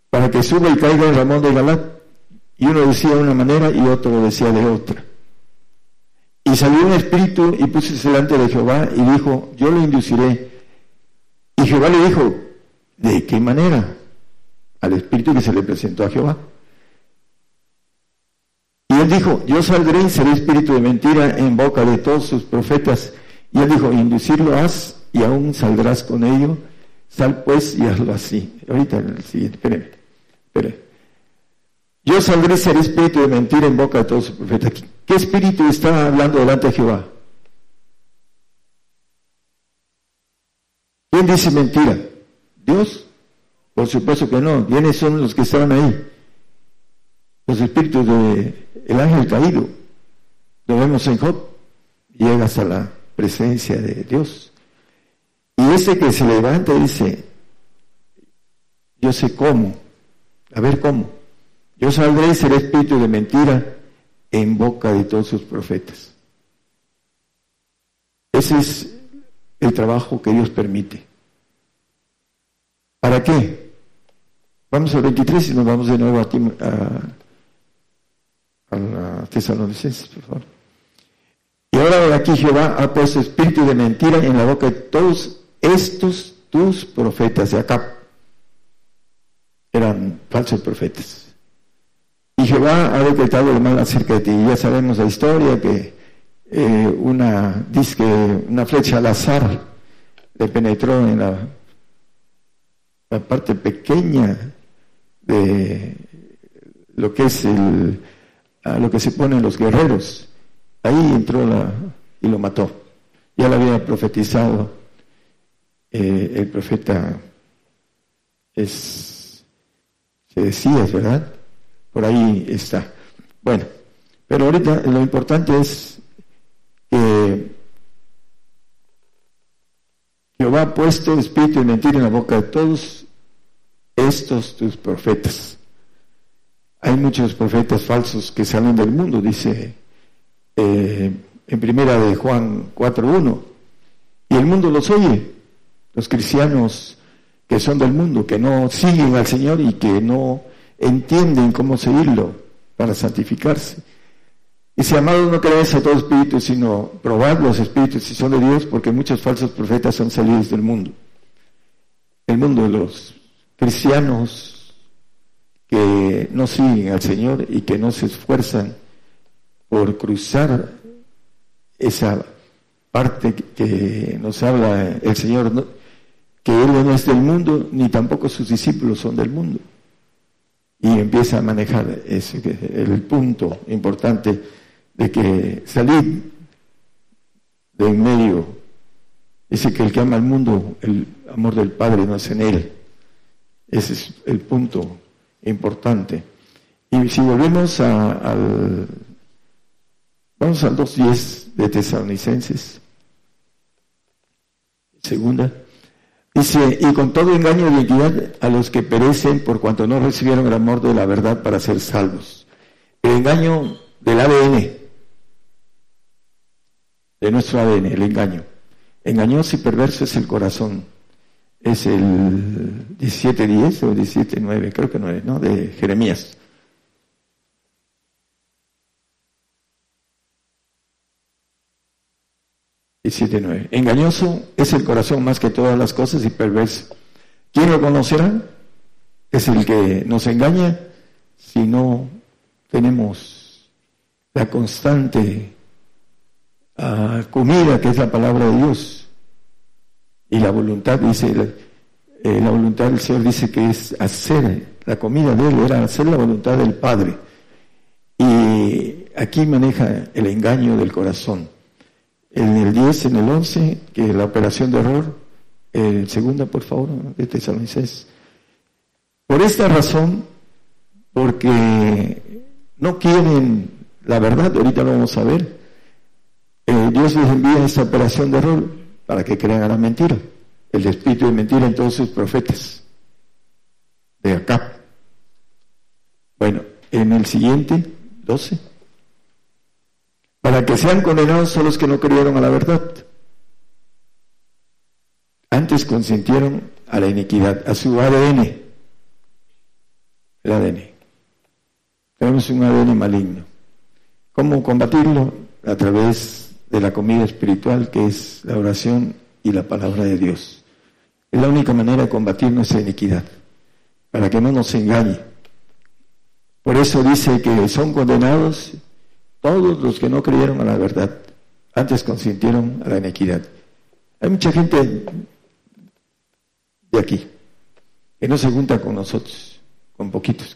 Para que suba y caiga el Ramón de Galat. Y uno decía de una manera y otro decía de otra. Y salió un espíritu y puso delante de Jehová y dijo, yo lo induciré. Y Jehová le dijo, ¿de qué manera? Al espíritu que se le presentó a Jehová. Y él dijo, yo saldré y seré espíritu de mentira en boca de todos sus profetas y él dijo, inducirlo haz y aún saldrás con ello. Sal pues y hazlo así. Ahorita el siguiente, espere, espere. Yo saldré ser espíritu de mentira en boca de todos sus profetas. ¿Qué espíritu está hablando delante de Jehová? ¿Quién dice mentira? ¿Dios? Por supuesto que no. ¿Quiénes son los que estaban ahí? Los espíritus del el ángel caído. Lo vemos en Job. Llega hasta la presencia de Dios. Y ese que se levanta dice, yo sé cómo, a ver cómo, yo saldré y seré espíritu de mentira en boca de todos sus profetas. Ese es el trabajo que Dios permite. ¿Para qué? Vamos al 23 y nos vamos de nuevo a, a, a la Tesalonicenses, por favor. Y ahora aquí Jehová ha puesto espíritu de mentira en la boca de todos estos tus profetas de acá. Eran falsos profetas. Y Jehová ha decretado el mal acerca de ti. Ya sabemos la historia que eh, una, disque, una flecha al azar le penetró en la, la parte pequeña de lo que es el, a lo que se ponen los guerreros Ahí entró la, y lo mató. Ya lo había profetizado eh, el profeta es se decía, ¿verdad? Por ahí está. Bueno, pero ahorita lo importante es que Jehová ha puesto espíritu y mentira en la boca de todos estos tus profetas. Hay muchos profetas falsos que salen del mundo, dice eh, en primera de Juan 4.1. Y el mundo los oye, los cristianos que son del mundo, que no siguen al Señor y que no entienden cómo seguirlo para santificarse. Dice, amados, no creáis a todo espíritu, sino probad los espíritus si son de Dios, porque muchos falsos profetas son salidos del mundo. El mundo de los cristianos que no siguen al Señor y que no se esfuerzan por cruzar esa parte que nos habla el Señor, que Él no es del mundo, ni tampoco sus discípulos son del mundo. Y empieza a manejar ese, el punto importante de que salir de en medio, dice que el que ama al mundo, el amor del Padre no es en él. Ese es el punto importante. Y si volvemos al, vamos al 2.10 de Tesalonicenses, segunda, dice, y con todo engaño de identidad a los que perecen por cuanto no recibieron el amor de la verdad para ser salvos. El engaño del ADN, de nuestro ADN, el engaño. Engañoso y perverso es el corazón. Es el 17.10 o 17.9, creo que 9, ¿no? De Jeremías. Nueve. Engañoso es el corazón más que todas las cosas y perverso. ¿Quién lo conocerá? Es el que nos engaña si no tenemos la constante comida que es la palabra de Dios. Y la voluntad, dice, eh, la voluntad del Señor dice que es hacer, la comida de Él era hacer la voluntad del Padre. Y aquí maneja el engaño del corazón. En el 10, en el 11, que la operación de error, el segunda, por favor, de Tesalonicenses. Por esta razón, porque no quieren la verdad, ahorita lo vamos a ver, eh, Dios les envía esta operación de error para que crean a la mentira, el espíritu de mentira en todos sus profetas de acá. Bueno, en el siguiente, 12, para que sean condenados son los que no creyeron a la verdad. Antes consintieron a la iniquidad, a su ADN, el ADN. Tenemos un ADN maligno. ¿Cómo combatirlo? A través de la comida espiritual que es la oración y la palabra de Dios. Es la única manera de combatir nuestra iniquidad, para que no nos engañe. Por eso dice que son condenados todos los que no creyeron a la verdad, antes consintieron a la iniquidad. Hay mucha gente de aquí que no se junta con nosotros, con poquitos.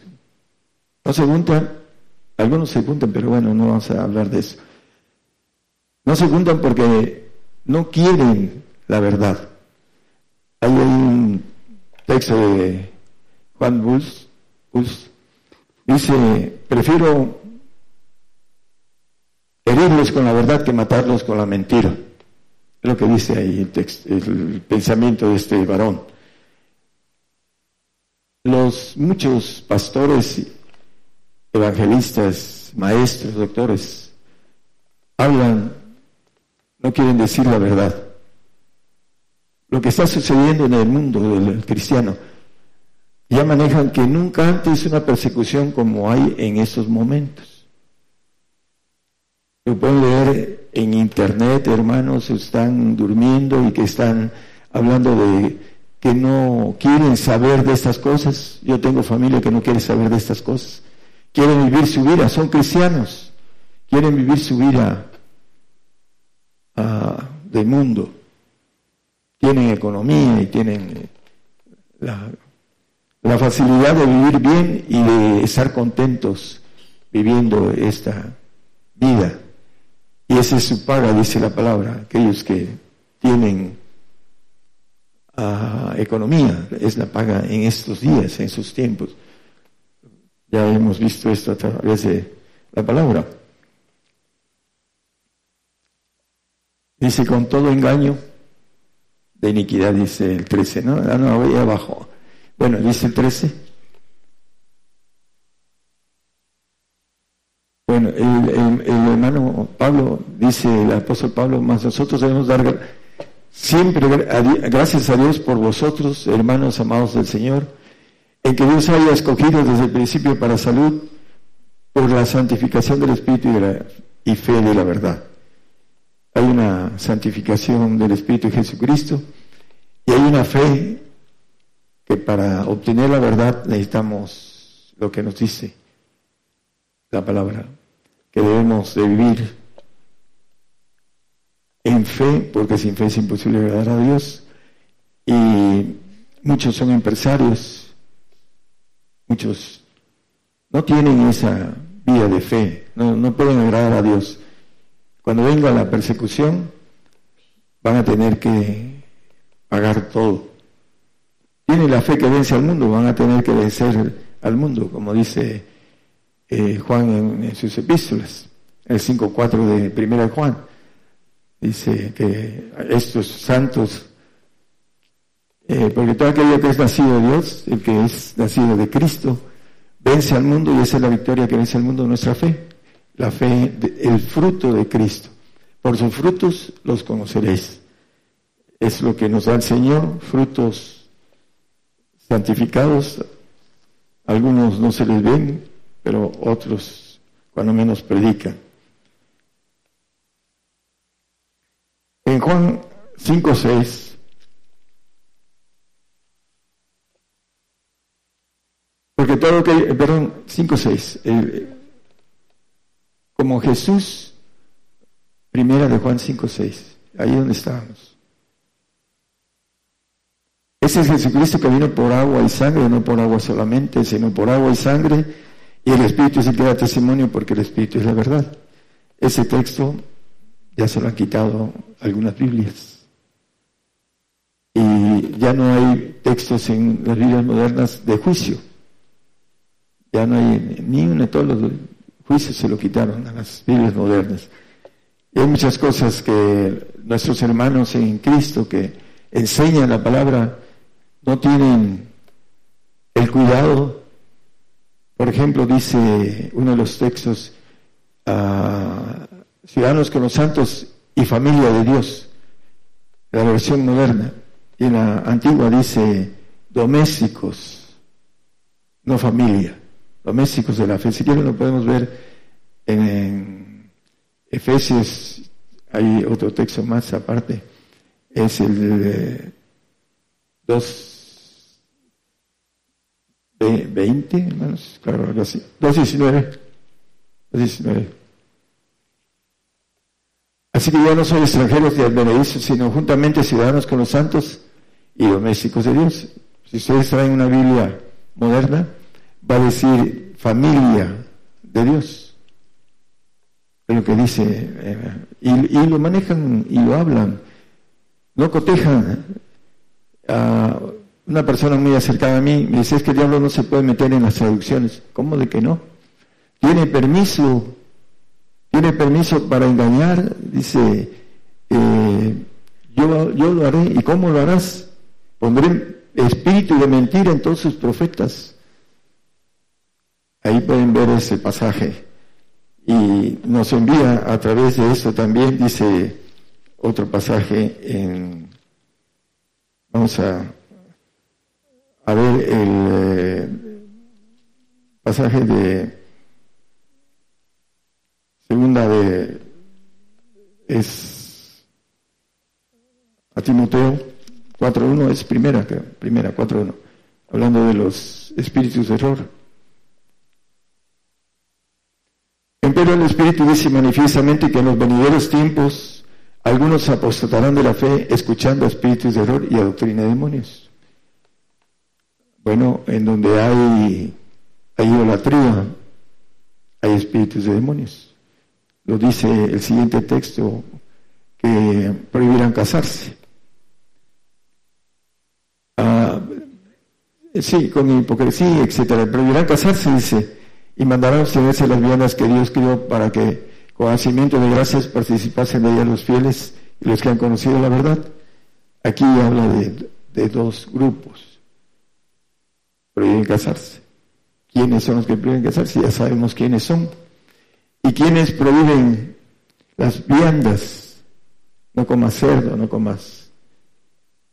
No se juntan, algunos se juntan, pero bueno, no vamos a hablar de eso. No se juntan porque no quieren la verdad. Hay un texto de Juan Bulls, dice, prefiero herirlos con la verdad que matarlos con la mentira. Es lo que dice ahí el, el pensamiento de este varón. Los muchos pastores, evangelistas, maestros, doctores, hablan no quieren decir la verdad. Lo que está sucediendo en el mundo del cristiano, ya manejan que nunca antes una persecución como hay en estos momentos. Lo pueden leer en internet, hermanos, están durmiendo y que están hablando de que no quieren saber de estas cosas. Yo tengo familia que no quiere saber de estas cosas. Quieren vivir su vida, son cristianos. Quieren vivir su vida uh, del mundo. Tienen economía y tienen la, la facilidad de vivir bien y de estar contentos viviendo esta vida. Y esa es su paga, dice la palabra, aquellos que tienen uh, economía, es la paga en estos días, en sus tiempos. Ya hemos visto esto a través de la palabra. Dice, con todo engaño de iniquidad, dice el 13, ¿no? Ah, no, ahí abajo. Bueno, dice el 13. Bueno, el, hermano Pablo, dice el apóstol Pablo, más nosotros debemos dar siempre gracias a Dios por vosotros, hermanos amados del Señor, en que Dios haya escogido desde el principio para salud por la santificación del Espíritu y, y fe de la verdad. Hay una santificación del Espíritu de Jesucristo y hay una fe que para obtener la verdad necesitamos lo que nos dice la palabra, que debemos de vivir en fe, porque sin fe es imposible agradar a Dios. Y muchos son empresarios, muchos no tienen esa vía de fe, no, no pueden agradar a Dios. Cuando venga la persecución, van a tener que pagar todo. Tienen la fe que vence al mundo, van a tener que vencer al mundo, como dice eh, Juan en, sus epístolas, el 5.4 de Primera Juan. Dice que estos santos, eh, porque todo aquello que es nacido de Dios, el que es nacido de Cristo, vence al mundo y esa es la victoria que vence al mundo, nuestra fe. La fe, el fruto de Cristo. Por sus frutos los conoceréis. Es lo que nos da el Señor, frutos santificados. Algunos no se les ven, pero otros cuando menos predican. En Juan 5.6 porque todo que, perdón, 5.6, eh, como Jesús, primera de Juan 5.6, ahí donde estábamos. Ese es Jesucristo que vino por agua y sangre, no por agua solamente, sino por agua y sangre y el Espíritu es el que da testimonio porque el Espíritu es la verdad. Ese texto ya se lo han quitado algunas Biblias. Y ya no hay textos en las Biblias modernas de juicio. Ya no hay ni uno, todos los juicios se lo quitaron a las Biblias modernas. Y hay muchas cosas que nuestros hermanos en Cristo que enseñan la palabra no tienen el cuidado por ejemplo, dice uno de los textos, ah, ciudadanos con los santos y familia de Dios, la versión moderna. Y en la antigua dice domésticos, no familia, domésticos de la fe. Si quieren lo podemos ver en, Efesios, hay otro texto más aparte, es el 2 20, hermanos, claro, algo así. 2.19. 2.19. Así que ya no son extranjeros de advenedizos, sino juntamente ciudadanos con los santos y domésticos de Dios. Si ustedes traen una Biblia moderna, va a decir familia de Dios. Es lo que dice. Eh, y, y, lo manejan y lo hablan. No cotejan a una persona muy acercada a mí me dice, es que el diablo no se puede meter en las traducciones. ¿Cómo de que no? Tiene permiso, tiene permiso para engañar, dice, eh, yo, yo lo haré. ¿Y cómo lo harás? Pondré espíritu de mentira en todos sus profetas. Ahí pueden ver ese pasaje. Y nos envía a través de esto también, dice otro pasaje en, vamos a a ver el eh, pasaje de segunda de es a Timoteo 4.1 es primera, primera 4.1, hablando de los espíritus de error. Pero el Espíritu dice manifiestamente que en los venideros tiempos algunos apostatarán de la fe escuchando espíritus de error y a doctrina de demonios. Bueno, en donde hay, idolatría, hay espíritus de demonios. Lo dice el siguiente texto, que prohibirán casarse. Ah, sí, con hipocresía, etcétera. Prohibirán casarse, dice, y mandarán ustedes las viandas que Dios crió para que con hacimiento de gracias participasen de ellas los fieles y los que han conocido la verdad. Aquí habla de, de dos grupos prohíben casarse. ¿Quiénes son los que prohíben casarse? Ya sabemos quiénes son. ¿Y quiénes prohíben las viandas? No comas cerdo, no comas,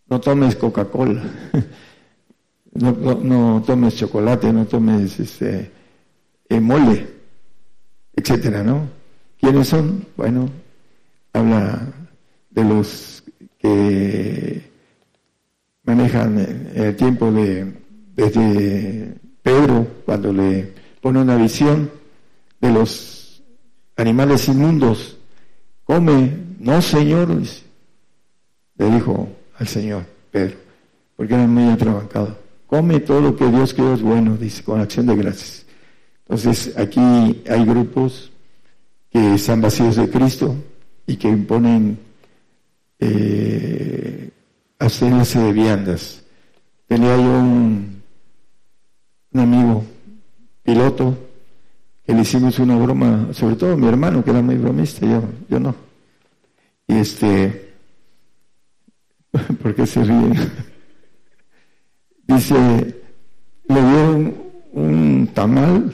no tomes Coca-Cola. (laughs) no, tomes chocolate, no tomes este, eh, mole, etcétera, ¿no? ¿Quiénes son? Bueno, habla de los que manejan el tiempo de desde Pedro cuando le pone una visión de los animales inmundos. Come, no Señor, le dijo al Señor Pedro, porque era muy atrabancado. Come todo lo que Dios creó es bueno, dice, con acción de gracias. Entonces, aquí hay grupos que están vacíos de Cristo y que imponen eh, de viandas. Tenía yo un, un amigo piloto que le hicimos una broma, sobre todo mi hermano que era muy bromista, yo, yo no. Y este, (laughs) ¿por qué se ríen? (laughs) Dice, le dieron un tamal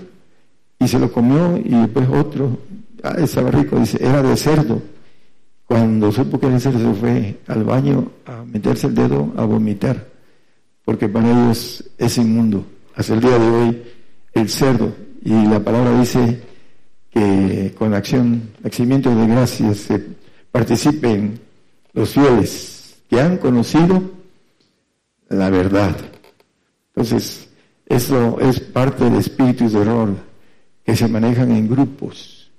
y se lo comió y después otro, ah, estaba rico, dice, era de cerdo. Cuando supo que era de cerdo se fue al baño a meterse el dedo a vomitar, porque para ellos es inmundo. Hasta el día de hoy el cerdo y la palabra dice que con acción, acimiento de gracias participen los fieles que han conocido la verdad. Entonces, eso es parte de espíritus de error que se manejan en grupos.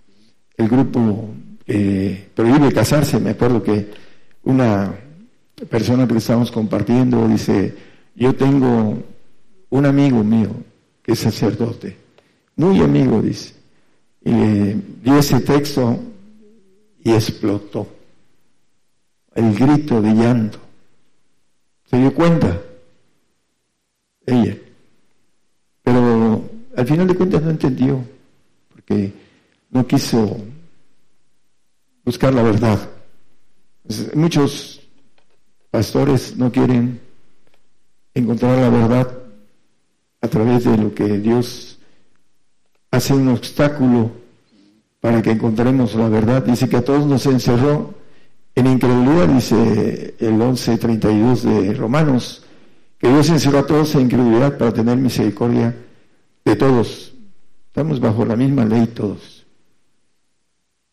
El grupo que prohíbe casarse, me acuerdo que una persona que estábamos compartiendo dice, yo tengo un amigo mío que es sacerdote, muy amigo, dice, y le dio ese texto y explotó. El grito de llanto. Se dio cuenta ella. Pero al final de cuentas no entendió, porque no quiso buscar la verdad. Muchos pastores no quieren encontrar la verdad a través de lo que Dios hace un obstáculo para que encontremos la verdad. Dice que a todos nos encerró en incredulidad, dice el 11.32 de Romanos, que Dios encerró a todos en incredulidad para tener misericordia de todos. Estamos bajo la misma ley todos.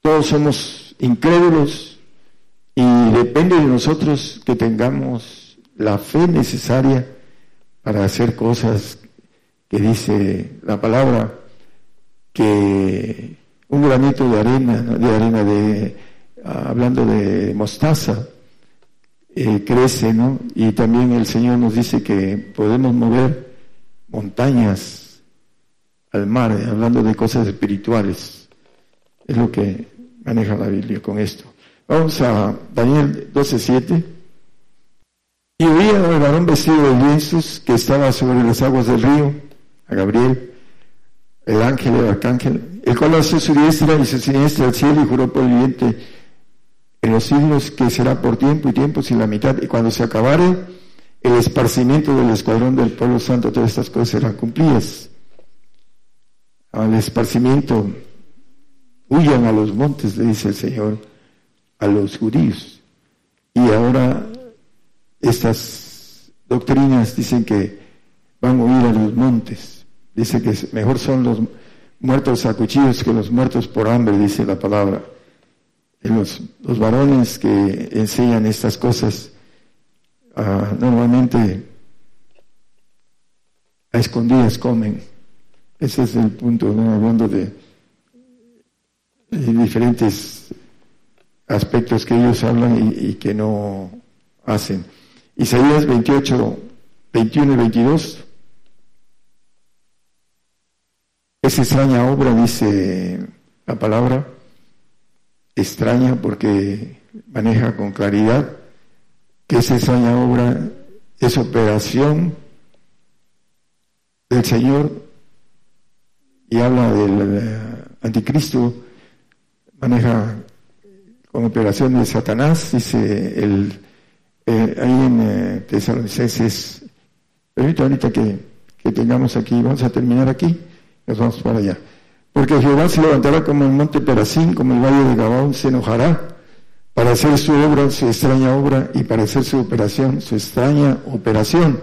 Todos somos incrédulos y depende de nosotros que tengamos la fe necesaria para hacer cosas que dice la palabra que un granito de arena, de arena de, hablando de mostaza, eh, crece, ¿no? Y también el Señor nos dice que podemos mover montañas al mar, eh, hablando de cosas espirituales. Es lo que maneja la Biblia con esto. Vamos a Daniel 12.7. Y oía al varón vestido de lienzos que estaba sobre las aguas del río a Gabriel, el ángel, el arcángel, el cual hace su diestra y su siniestra al cielo y juró por el viviente en los siglos que será por tiempo y tiempo sin la mitad, y cuando se acabare el esparcimiento del escuadrón del pueblo santo, todas estas cosas serán cumplidas. Al esparcimiento, huyan a los montes, le dice el Señor a los judíos. Y ahora estas doctrinas dicen que van a huir a los montes. Dice que mejor son los muertos a cuchillos que los muertos por hambre, dice la palabra. Y los, los varones que enseñan estas cosas ah, normalmente a escondidas comen. Ese es el punto, ¿no? hablando de, diferentes aspectos que ellos hablan y, y, que no hacen. Isaías 28, 21 y 22 Es extraña obra, dice la palabra, extraña porque maneja con claridad que esa extraña obra es operación del Señor y habla del eh, anticristo, maneja con operación de Satanás, dice el, eh, ahí en eh, Tesalonicenses, ahorita que, que tengamos aquí, vamos a terminar aquí. Nos vamos para allá. Porque Jehová se levantará como el monte Perasín, como el valle de Gabaón, se enojará para hacer su obra, su extraña obra, y para hacer su operación, su extraña operación.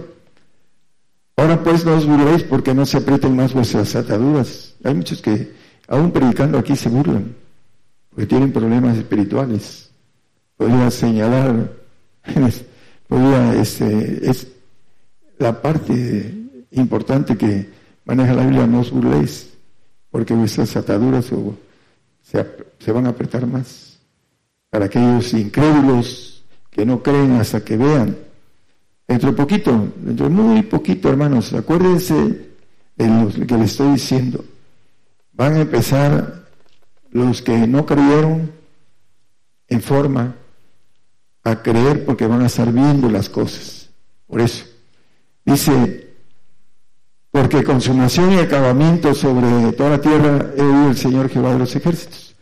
Ahora pues no os burléis porque no se aprieten más vuestras ataduras. Hay muchos que, aún predicando aquí, se burlan, porque tienen problemas espirituales. Podría señalar, (laughs) podría, este, es la parte importante que maneja la Biblia, no os burléis, porque vuestras ataduras se, se van a apretar más. Para aquellos incrédulos que no creen hasta que vean, Dentro de poquito, dentro de muy poquito, hermanos, acuérdense de lo que les estoy diciendo. Van a empezar los que no creyeron en forma a creer porque van a estar viendo las cosas. Por eso. Dice, porque consumación y acabamiento sobre toda la tierra he oído el Señor Jehová de los ejércitos.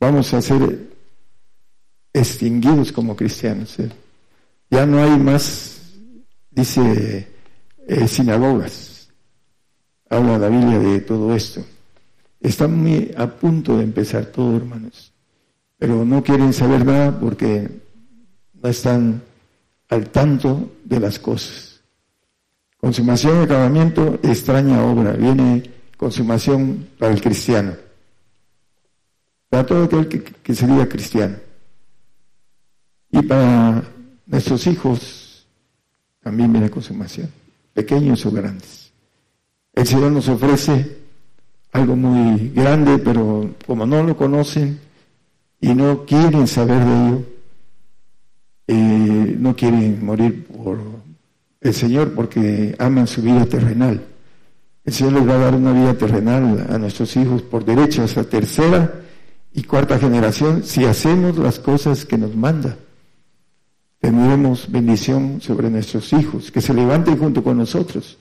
Vamos a ser extinguidos como cristianos. ¿eh? Ya no hay más, dice, eh, sinagogas. Habla la Biblia de todo esto. Están muy a punto de empezar todo, hermanos. Pero no quieren saber nada porque no están al tanto de las cosas. Consumación y acabamiento, extraña obra. Viene consumación para el cristiano. Para todo aquel que, que sería cristiano. Y para Nuestros hijos también viene consumación, pequeños o grandes. El Señor nos ofrece algo muy grande, pero como no lo conocen y no quieren saber de ello, eh, no quieren morir por el Señor porque aman su vida terrenal. El Señor les va a dar una vida terrenal a nuestros hijos por derecho hasta tercera y cuarta generación si hacemos las cosas que nos manda tendremos bendición sobre nuestros hijos, que se levanten junto con nosotros.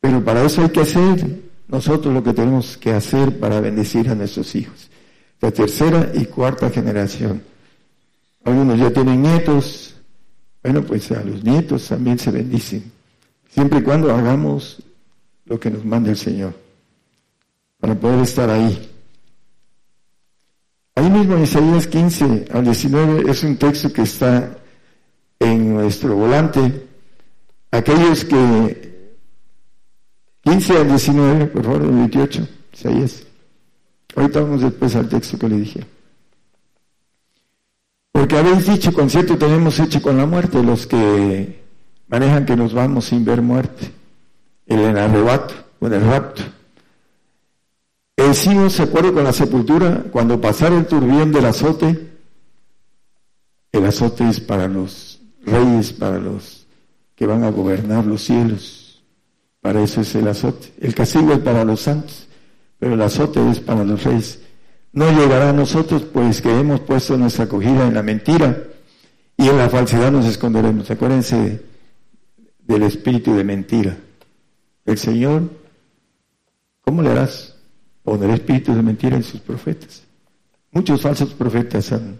Pero para eso hay que hacer nosotros lo que tenemos que hacer para bendecir a nuestros hijos. La tercera y cuarta generación. Algunos ya tienen nietos. Bueno, pues a los nietos también se bendicen. Siempre y cuando hagamos lo que nos manda el Señor. Para poder estar ahí. Ahí mismo en Isaías 15 al 19 es un texto que está en nuestro volante aquellos que 15 al 19, por favor, 28, Isaías. Ahorita vamos después al texto que le dije. Porque habéis dicho, con cierto tenemos hecho con la muerte, los que manejan que nos vamos sin ver muerte, el arrebato, con el rapto. Decimos, se acuerdo con la sepultura, cuando pasara el turbión del azote, el azote es para los reyes para los que van a gobernar los cielos. Para eso es el azote. El castigo es para los santos, pero el azote es para los reyes. No llegará a nosotros, pues que hemos puesto nuestra acogida en la mentira y en la falsedad nos esconderemos. Acuérdense del espíritu de mentira. El Señor, ¿cómo le harás? Poner espíritu de mentira en sus profetas. Muchos falsos profetas han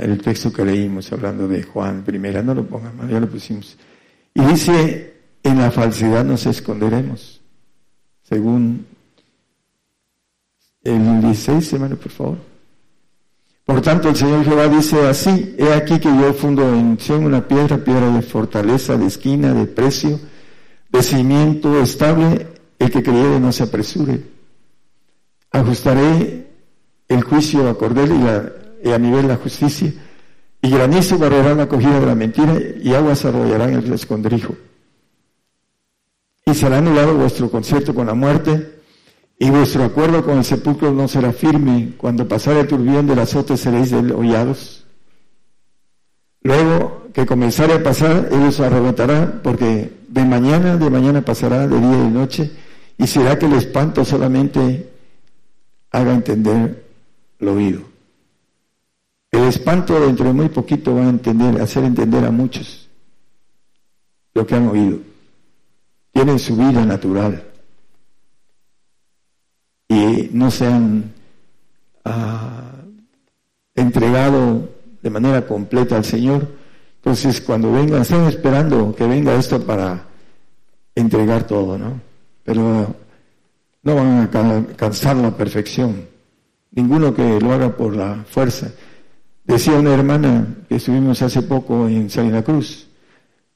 el texto que leímos hablando de Juan primera, no lo pongan ya lo pusimos. Y dice, en la falsedad nos esconderemos, según el 16, hermano, por favor. Por tanto, el Señor Jehová dice así, he aquí que yo fundo en Sion una piedra, piedra de fortaleza, de esquina, de precio, de cimiento estable, el que creyere no se apresure. Ajustaré el juicio a cordel y la a nivel la justicia, y granizo barrerá la acogida de la mentira, y aguas arrollarán el escondrijo. Y será anulado vuestro concierto con la muerte, y vuestro acuerdo con el sepulcro no será firme. Cuando pasare el turbión del azote seréis hollados. Luego que comenzare a pasar, Él os arrebatará, porque de mañana, de mañana pasará, de día y de noche, y será que el espanto solamente haga entender lo oído. El espanto dentro de muy poquito va a entender, hacer entender a muchos lo que han oído. Tienen su vida natural y no se han ah, entregado de manera completa al Señor. Entonces, cuando vengan, están esperando que venga esto para entregar todo, ¿no? Pero no van a alcanzar la perfección. Ninguno que lo haga por la fuerza. Decía una hermana que estuvimos hace poco en Salina Cruz,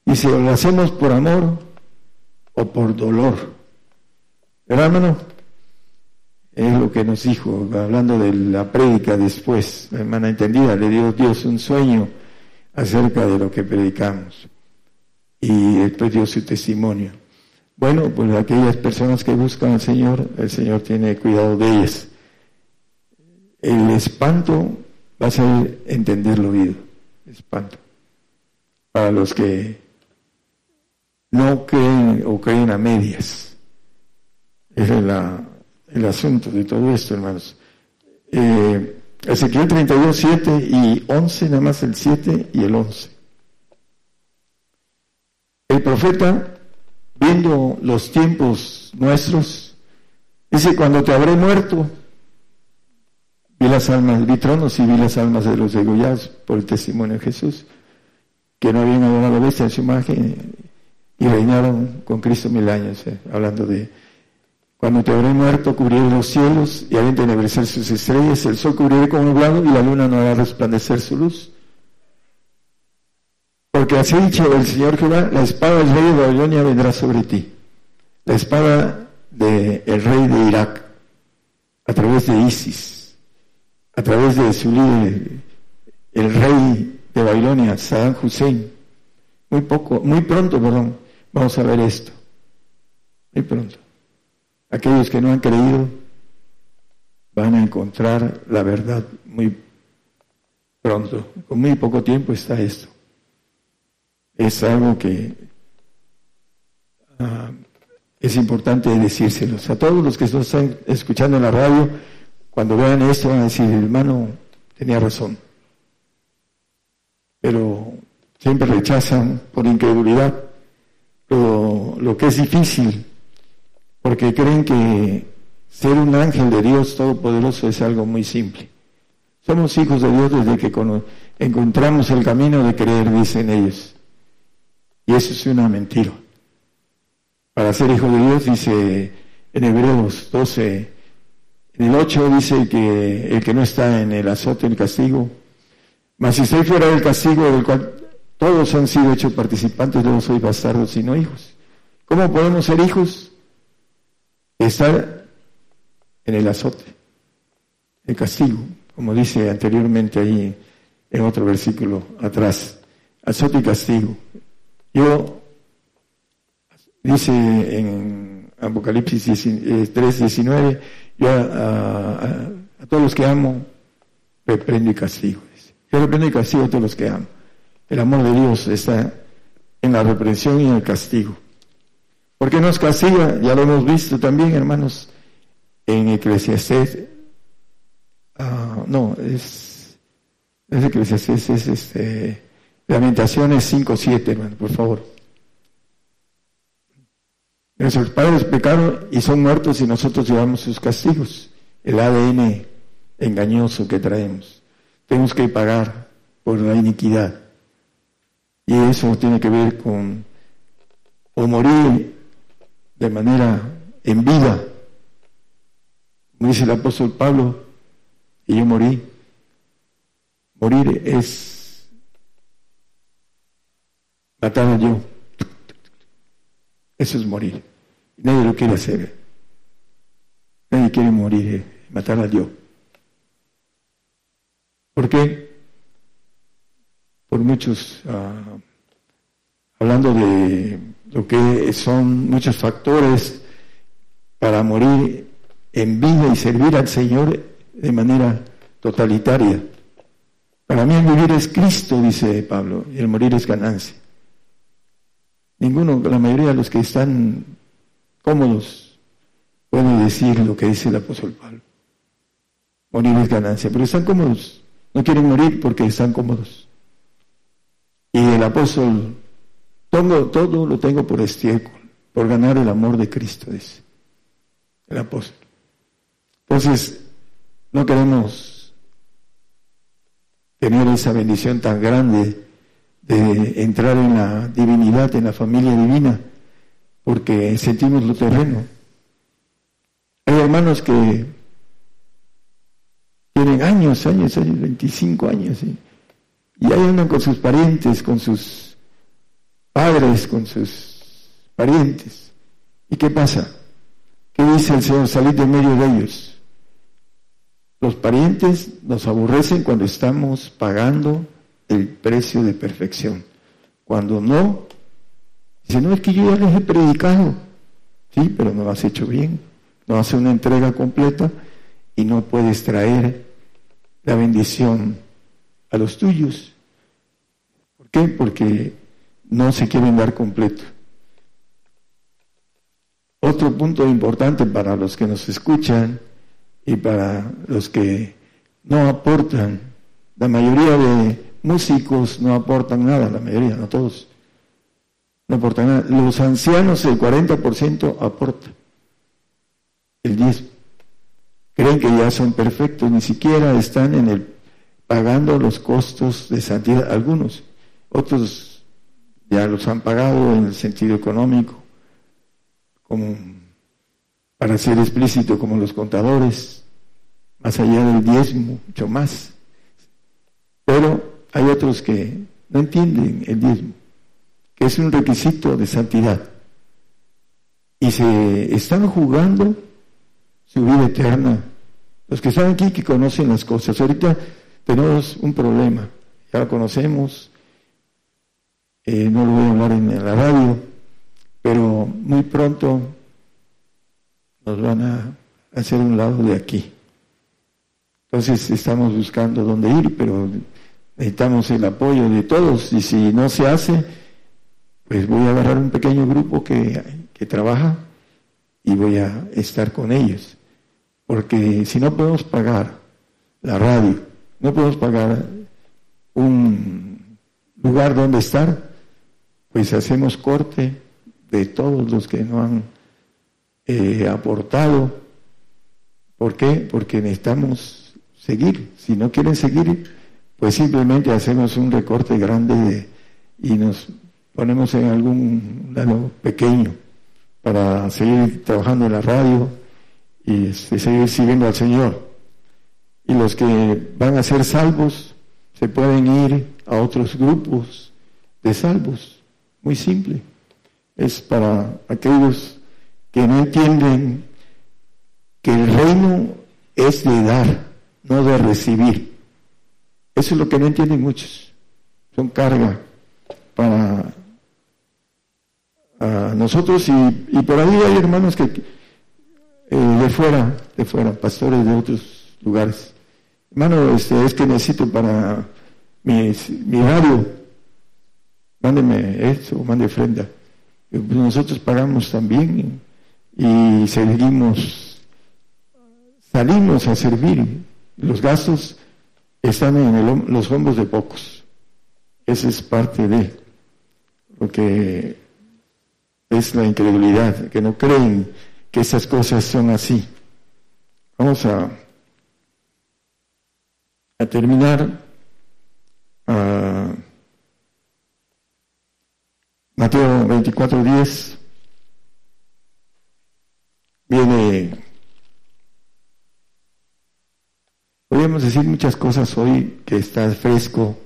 Y si lo hacemos por amor o por dolor. hermano? Es lo que nos dijo, hablando de la prédica después, la hermana entendida, le dio Dios un sueño acerca de lo que predicamos. Y después dio su testimonio. Bueno, pues aquellas personas que buscan al Señor, el Señor tiene cuidado de ellas. El espanto va a ser entender lo oído. Espanto. Para los que no creen o creen a medias. Ese es el asunto de todo esto, hermanos. Eh, Ezequiel 32, 7 y 11, nada más el 7 y el 11. El profeta viendo los tiempos nuestros, dice, cuando te habré muerto, vi las almas, vi tronos y vi las almas de los degollados por el testimonio de Jesús, que no habían adorado a la bestia en su imagen y reinaron con Cristo mil años, eh, hablando de cuando te habré muerto, cubriré los cielos y haré entenebrecer sus estrellas, el sol cubriré con nublado y la luna no hará resplandecer su luz. Porque así dicho el Señor Jehová, la espada del rey de Babilonia vendrá sobre ti. La espada del rey de Irak, a través de Isis, a través de su líder, el rey de Babilonia, Saddam Hussein. Muy poco, muy pronto, perdón, vamos a ver esto. Muy pronto. Aquellos que no han creído van a encontrar la verdad muy pronto. Con muy poco tiempo está esto es algo que ah, es importante decírselos. A todos los que están escuchando en la radio, cuando vean esto van a decir, hermano, tenía razón. Pero siempre rechazan por incredulidad lo, lo que es difícil, porque creen que ser un ángel de Dios Todopoderoso es algo muy simple. Somos hijos de Dios desde que encontramos el camino de creer, dicen ellos. Y eso es una mentira. Para ser hijo de Dios, dice en Hebreos 12, en el 8 dice que el que no está en el azote, el castigo, mas si estoy fuera del castigo del cual todos han sido hechos participantes, no soy bastardo sino hijos. ¿Cómo podemos ser hijos? Estar en el azote, el castigo, como dice anteriormente ahí en otro versículo atrás, azote y castigo. Yo, dice en Apocalipsis 3, 19, eh, yo a, todos los que amo, reprendo y castigo. Yo reprendo y castigo a todos los que amo. El amor de Dios está en la reprensión y en el castigo. Porque nos castiga, ya lo hemos visto también, hermanos, en Eclesiastés. Uh, no, es, es Eclesiastés, es este Lamentaciones 5.7, hermano, por favor. Nuestros padres pecaron y son muertos y nosotros llevamos sus castigos. El ADN engañoso que traemos. Tenemos que pagar por la iniquidad. Y eso tiene que ver con o morir de manera en vida. Como dice el apóstol Pablo, y yo morí. Morir es matar a yo. Eso es morir. Nadie lo quiere hacer. Nadie quiere morir, eh, matar a yo. ¿Por qué? Por muchos, ah, hablando de lo que son muchos factores para morir en vida y servir al Señor de manera totalitaria. Para mí el vivir es Cristo, dice Pablo, y el morir es ganancia. Ninguno, la mayoría de los que están cómodos pueden decir lo que dice el apóstol Pablo. Morir es ganancia, pero están cómodos. No quieren morir porque están cómodos. Y el apóstol, todo, todo lo tengo por estiércol, por ganar el amor de Cristo, dice el apóstol. Entonces, no queremos tener esa bendición tan grande de entrar en la divinidad, en la familia divina, porque sentimos lo terreno. Hay hermanos que tienen años, años, años, 25 años, y ahí andan con sus parientes, con sus padres, con sus parientes. ¿Y qué pasa? ¿Qué dice el Señor? Salir de medio de ellos. Los parientes nos aborrecen cuando estamos pagando el precio de perfección. Cuando no, dice, no es que yo ya les he predicado. Sí, pero no lo has hecho bien. No hace una entrega completa y no puedes traer la bendición a los tuyos. ¿Por qué? Porque no se quieren dar completo. Otro punto importante para los que nos escuchan y para los que no aportan, la mayoría de músicos no aportan nada, la mayoría, no todos, no aportan nada. Los ancianos, el 40% aportan el 10. Creen que ya son perfectos, ni siquiera están en el pagando los costos de santidad, algunos, otros ya los han pagado en el sentido económico, para ser explícito, como los contadores, más allá del diezmo, mucho más. Pero hay otros que no entienden el diezmo, que es un requisito de santidad. Y se están jugando su vida eterna. Los que están aquí que conocen las cosas. Ahorita tenemos un problema, ya lo conocemos, eh, no lo voy a hablar en la radio, pero muy pronto nos van a hacer un lado de aquí. Entonces estamos buscando dónde ir, pero necesitamos el apoyo de todos y si no se hace, pues voy a agarrar un pequeño grupo que, que trabaja y voy a estar con ellos. Porque si no podemos pagar la radio, no podemos pagar un lugar donde estar, pues hacemos corte de todos los que no han eh, aportado. ¿Por qué? Porque necesitamos seguir. Si no quieren seguir, pues simplemente hacemos un recorte grande y nos ponemos en algún lado pequeño para seguir trabajando en la radio y este, seguir sirviendo al Señor. Y los que van a ser salvos se pueden ir a otros grupos de salvos muy simple. Es para aquellos que no entienden que el reino es de dar, no de recibir. Eso es lo que no entienden muchos. Son carga para nosotros y, por ahí hay hermanos que eh, de fuera, de fuera, pastores de otros lugares. Hermano, este, es que necesito para mi, mi radio mándeme esto, mande ofrenda. Pues nosotros pagamos también y seguimos, salimos a servir. Los gastos están en los hombros de pocos. Esa es parte de lo que es la incredulidad, que no creen que esas cosas son así. Vamos a, a terminar. a Mateo 24, 10 viene, podríamos decir muchas cosas hoy que está fresco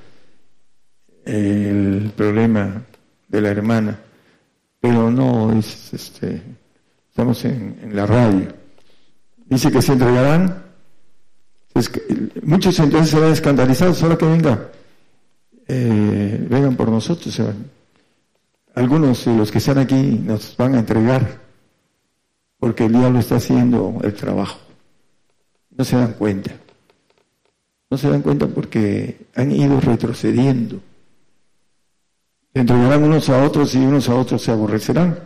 el problema de la hermana, pero no es, este, estamos en, la radio. Dice que se entregarán, muchos entonces se van escandalizados, solo que venga, eh, vengan por nosotros, se van algunos de los que están aquí nos van a entregar porque el diablo está haciendo el trabajo. No se dan cuenta. No se dan cuenta porque han ido retrocediendo. Se entregarán unos a otros y unos a otros se aborrecerán.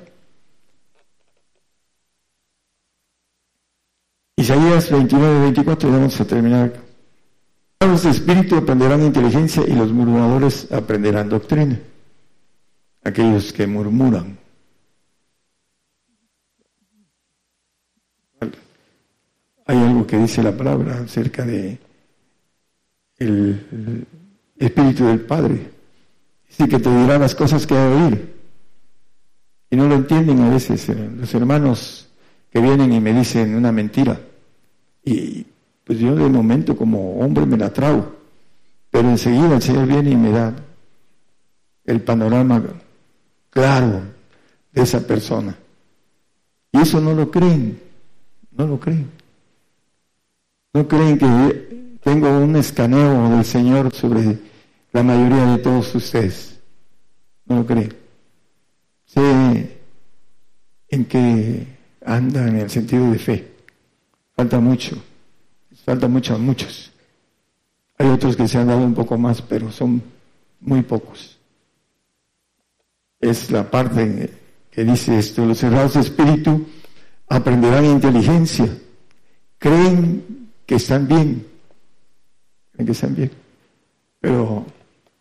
Isaías 29, 24, vamos a terminar. Los espíritus aprenderán inteligencia y los murmuradores aprenderán doctrina aquellos que murmuran. Hay algo que dice la palabra acerca de el, Espíritu del Padre. Dice que te dirá las cosas que hay de oír. Y no lo entienden a veces eh, los hermanos que vienen y me dicen una mentira. Y pues yo de momento como hombre me la trago. Pero enseguida el Señor viene y me da el panorama claro de esa persona. Y eso no lo creen, no lo creen. No creen que tengo un escaneo del Señor sobre la mayoría de todos ustedes. No lo creen. Sé en que anda en el sentido de fe. Falta mucho. Falta mucho a muchos. Hay otros que se han dado un poco más, pero son muy pocos. Es la parte que dice esto, los cerrados de espíritu aprenderán inteligencia, creen que están bien, creen que están bien, pero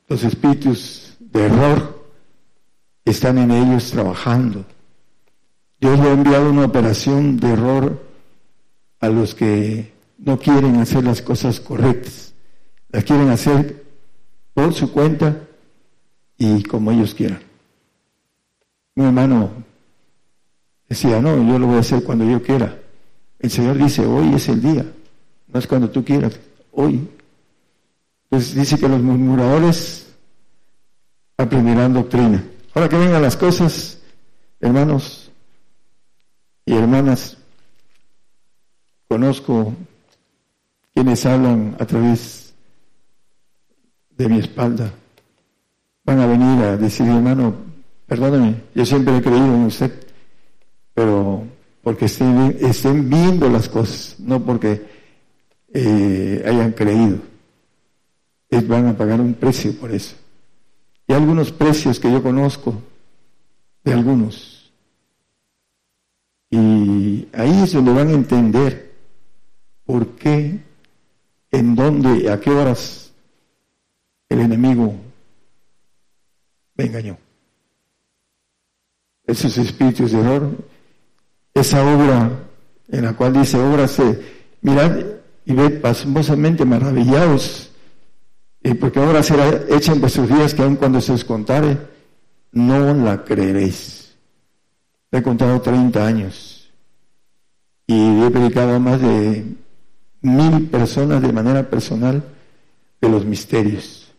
los espíritus de error están en ellos trabajando. Dios le ha enviado una operación de error a los que no quieren hacer las cosas correctas, las quieren hacer por su cuenta y como ellos quieran. Mi hermano decía, no, yo lo voy a hacer cuando yo quiera. El Señor dice, hoy es el día, no es cuando tú quieras, hoy. Entonces dice que los murmuradores aprenderán doctrina. Ahora que vengan las cosas, hermanos y hermanas, conozco quienes hablan a través de mi espalda. Van a venir a decir, hermano, perdóname, yo siempre he creído en usted, pero porque estén, viendo las cosas, no porque eh, hayan creído. Ellos van a pagar un precio por eso. Y algunos precios que yo conozco de algunos. Y ahí es donde van a entender por qué, en dónde, a qué horas el enemigo me engañó. Esos espíritus de error, esa obra en la cual dice, obra se, mirad y ved pasmosamente maravillados y porque ahora será hecha en vuestros días que aun cuando se os contare, no la creeréis. He contado 30 años y he predicado a más de mil personas de manera personal de los misterios.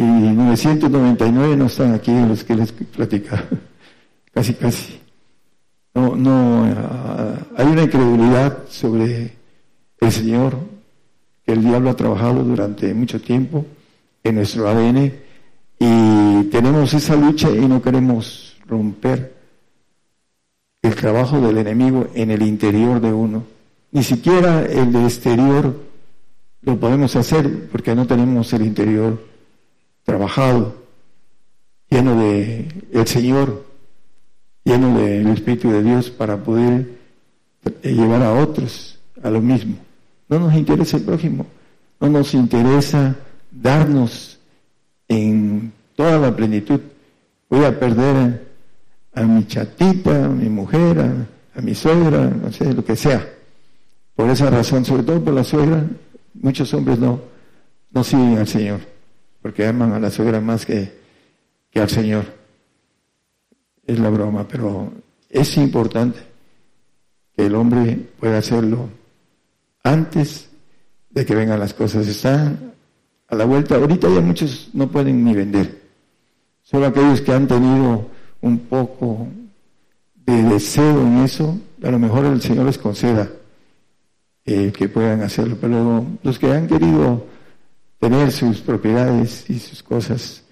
Y 999 no están aquí los que les platicaba. (laughs) casi, casi. No, no, ah, hay una incredulidad sobre el Señor el diablo ha trabajado durante mucho tiempo en nuestro ADN y tenemos esa lucha y no queremos romper el trabajo del enemigo en el interior de uno. Ni siquiera el de exterior lo podemos hacer porque no tenemos el interior trabajado, lleno de el Señor, lleno del Espíritu de Dios para poder llevar a otros a lo mismo. No nos interesa el prójimo, no nos interesa darnos en toda la plenitud. Voy a perder a, mi chatita, a mi mujer, a, mi suegra, no sé, lo que sea. Por esa razón, sobre todo por la suegra, muchos hombres no, no siguen al Señor, porque aman a la suegra más que, que al Señor. Es la broma, pero es importante que el hombre pueda hacerlo antes de que vengan las cosas. Están a la vuelta. Ahorita ya muchos no pueden ni vender. Solo aquellos que han tenido un poco de deseo en eso, a lo mejor el Señor les conceda eh, que puedan hacerlo. Pero los que han querido tener sus propiedades y sus cosas,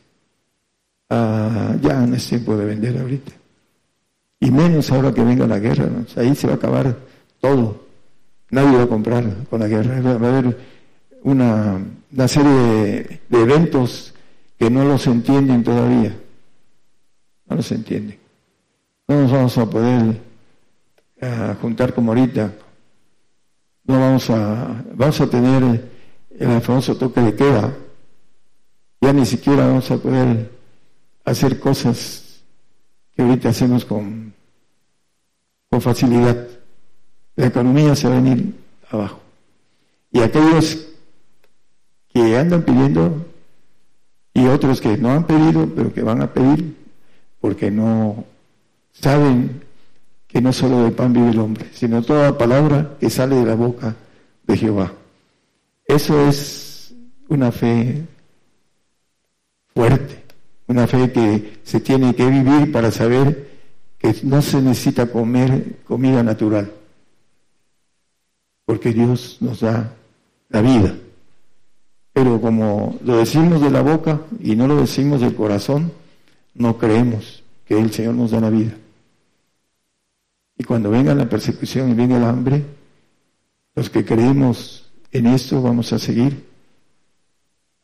ah, ya no es tiempo de vender ahorita. Y menos ahora que venga la guerra, ahí se va a acabar todo. Nadie va a comprar con la guerra. Va a haber una, serie de, eventos que no los entienden todavía. No los entienden. No nos vamos a poder eh, juntar como ahorita. No vamos a, vamos a tener el famoso toque de queda. Ya ni siquiera vamos a poder hacer cosas que ahorita hacemos con, con facilidad la economía se va a venir abajo. Y aquellos que andan pidiendo y otros que no han pedido, pero que van a pedir porque no saben que no solo de pan vive el hombre, sino toda palabra que sale de la boca de Jehová. Eso es una fe fuerte, una fe que se tiene que vivir para saber que no se necesita comer comida natural, porque Dios nos da la vida. Pero como lo decimos de la boca y no lo decimos del corazón, no creemos que el Señor nos da la vida. Y cuando venga la persecución y venga el hambre, los que creemos en esto vamos a seguir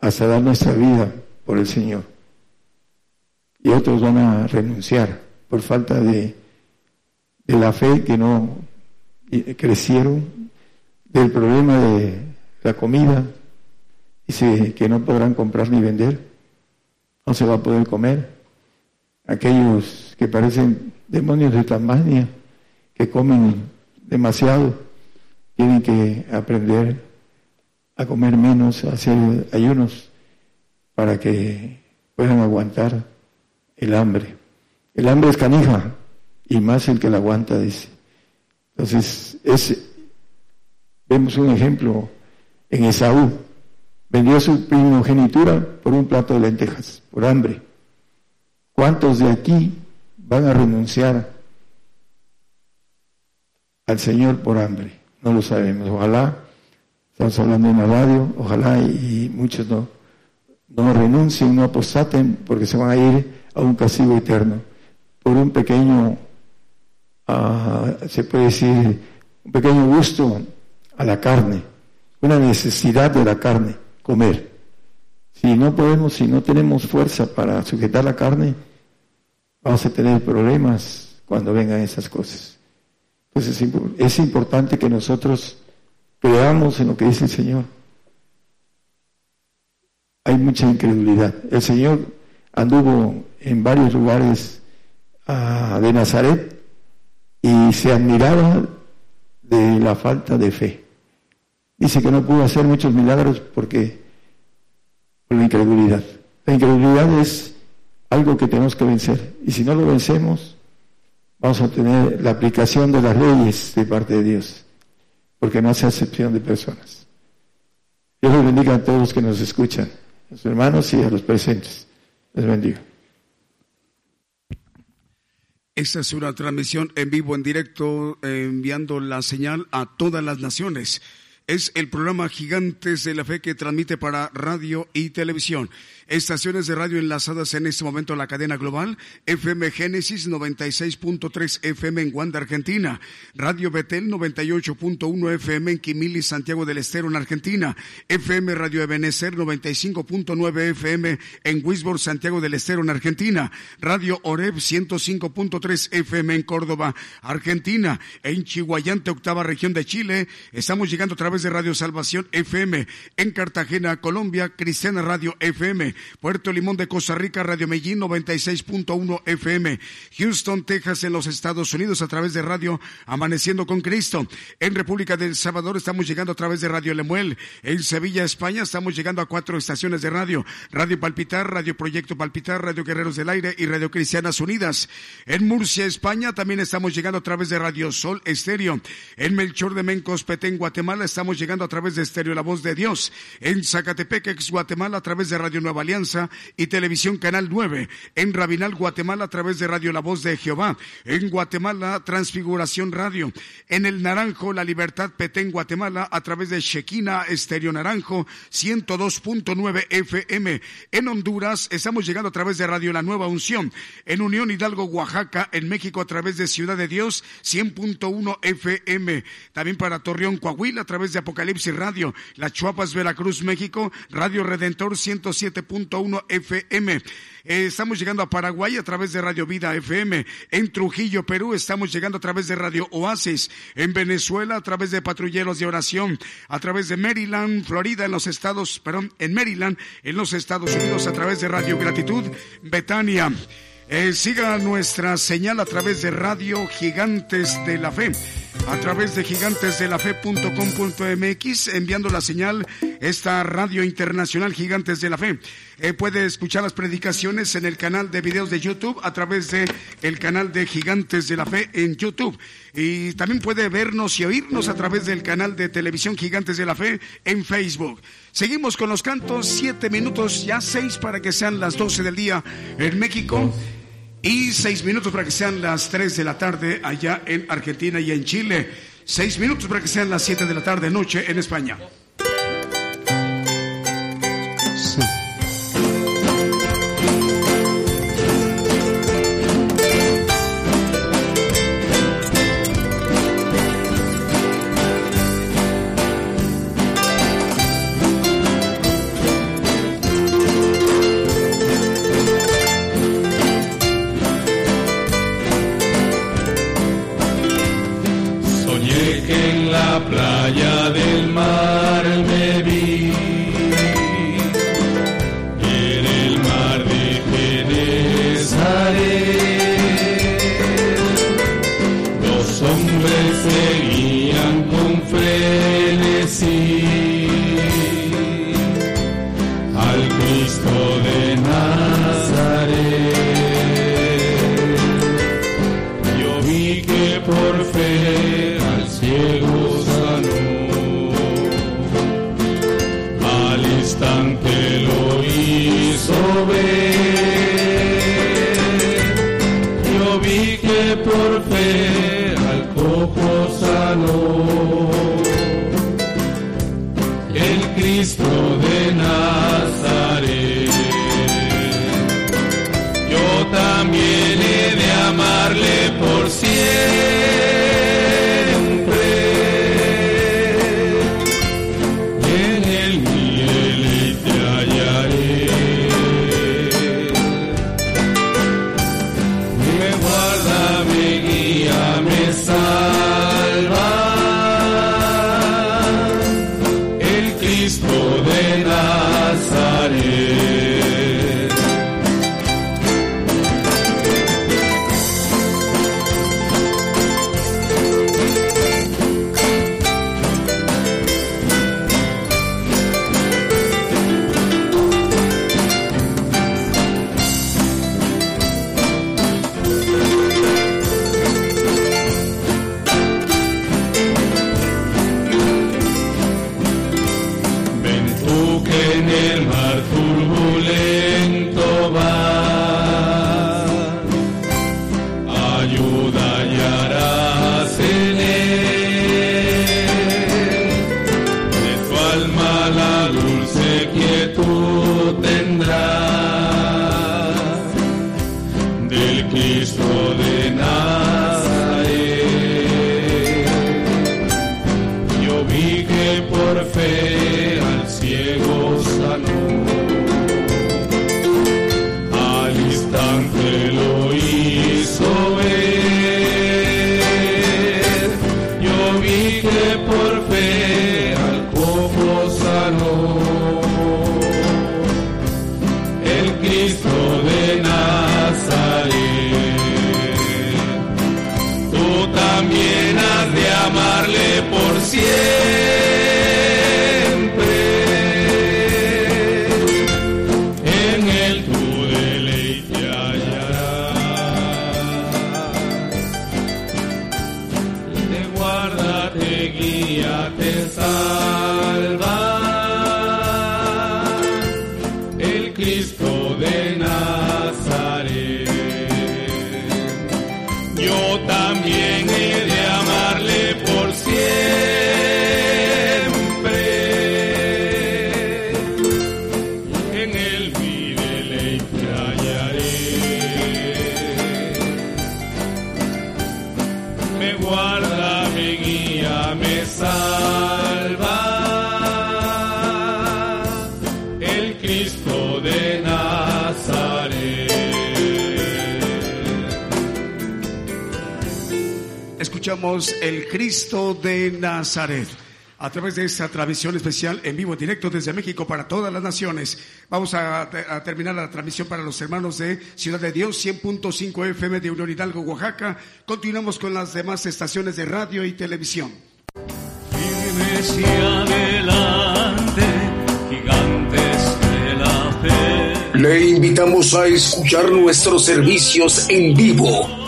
hasta dar nuestra vida por el Señor. Y otros van a renunciar por falta de, la fe que no crecieron, del problema de la comida, dice que no podrán comprar ni vender, no se va a poder comer. Aquellos que parecen demonios de Tasmania, que comen demasiado, tienen que aprender a comer menos, a hacer ayunos para que puedan aguantar el hambre. El hambre es canija y más el que la aguanta, dice. Entonces, es, vemos un ejemplo en Esaú. Vendió su primogenitura por un plato de lentejas, por hambre. ¿Cuántos de aquí van a renunciar al Señor por hambre? No lo sabemos. Ojalá, estamos hablando en la radio, ojalá y, muchos no, no renuncien, no apostaten, porque se van a ir a un castigo eterno por un pequeño, ah, se puede decir, un pequeño gusto a la carne, una necesidad de la carne, comer. Si no podemos, si no tenemos fuerza para sujetar la carne, vamos a tener problemas cuando vengan esas cosas. Entonces es importante que nosotros creamos en lo que dice el Señor. Hay mucha incredulidad. El Señor anduvo en varios lugares ah, de Nazaret y se admiraba de la falta de fe. Dice que no pudo hacer muchos milagros porque por la incredulidad. La incredulidad es algo que tenemos que vencer y si no lo vencemos vamos a tener la aplicación de las leyes de parte de Dios, porque no hace excepción de personas. Dios les bendiga a todos los que nos escuchan, a los hermanos y a los presentes. Les bendiga. Esta es una transmisión en vivo, en directo, enviando la señal a todas las naciones. Es el programa Gigantes de la Fe que transmite para radio y televisión. Estaciones de radio enlazadas en este momento a la cadena global. FM Génesis 96.3 FM en Guanda, Argentina. Radio Betel 98.1 FM en Quimili, Santiago del Estero, en Argentina. FM Radio Ebenecer 95.9 FM en Wisborne, Santiago del Estero, en Argentina. Radio Oreb 105.3 FM en Córdoba, Argentina. En Chihuayante, octava región de Chile. Estamos llegando a través de Radio Salvación FM. En Cartagena, Colombia, Cristiana Radio FM. Puerto Limón de Costa Rica, Radio Medellín 96.1 FM, Houston, Texas en los Estados Unidos a través de Radio Amaneciendo con Cristo. En República del Salvador estamos llegando a través de Radio Lemuel. En Sevilla, España estamos llegando a cuatro estaciones de radio. Radio Palpitar, Radio Proyecto Palpitar, Radio Guerreros del Aire y Radio Cristianas Unidas. En Murcia, España también estamos llegando a través de Radio Sol Estéreo. En Melchor de Mencos, Petén, Guatemala estamos llegando a través de Estéreo La Voz de Dios. En Zacatepec, ex Guatemala a través de Radio Nueva Alianza y Televisión Canal 9. En Rabinal, Guatemala, a través de Radio La Voz de Jehová. En Guatemala, Transfiguración Radio. En El Naranjo, La Libertad Petén, Guatemala, a través de Shekina Estéreo Naranjo, 102.9 FM. En Honduras, estamos llegando a través de Radio La Nueva Unción. En Unión Hidalgo, Oaxaca, en México, a través de Ciudad de Dios, 100.1 FM. También para Torreón, Coahuila, a través de Apocalipsis Radio. Las Chuapas, Veracruz, México, Radio Redentor 107. 1.1 FM. Eh, estamos llegando a Paraguay a través de Radio Vida FM. En Trujillo, Perú, estamos llegando a través de Radio Oasis. En Venezuela, a través de Patrulleros de Oración. A través de Maryland, Florida, en los Estados, perdón, en Maryland, en los Estados Unidos, a través de Radio Gratitud, Betania. Eh, siga nuestra señal a través de Radio Gigantes de la Fe. a través de gigantesdelafe.com.mx, enviando la señal esta radio internacional Gigantes de la Fe. Eh, puede escuchar las predicaciones en el canal de videos de YouTube a través de el canal de Gigantes de la Fe en YouTube. Y también puede vernos y oírnos a través del canal de televisión Gigantes de la Fe en Facebook. Seguimos con los cantos, siete minutos, ya seis para que sean las doce del día en México y seis minutos para que sean las tres de la tarde allá en Argentina y en Chile. Seis minutos para que sean las siete de la tarde noche en España. Cristo de Nazaret. a través de esta transmisión especial en vivo, directo desde México para todas las naciones. Vamos a, terminar la transmisión para los hermanos de Ciudad de Dios, 100.5 FM de Unión Hidalgo, Oaxaca. Continuamos con las demás estaciones de radio y televisión. Le invitamos a escuchar nuestros servicios en vivo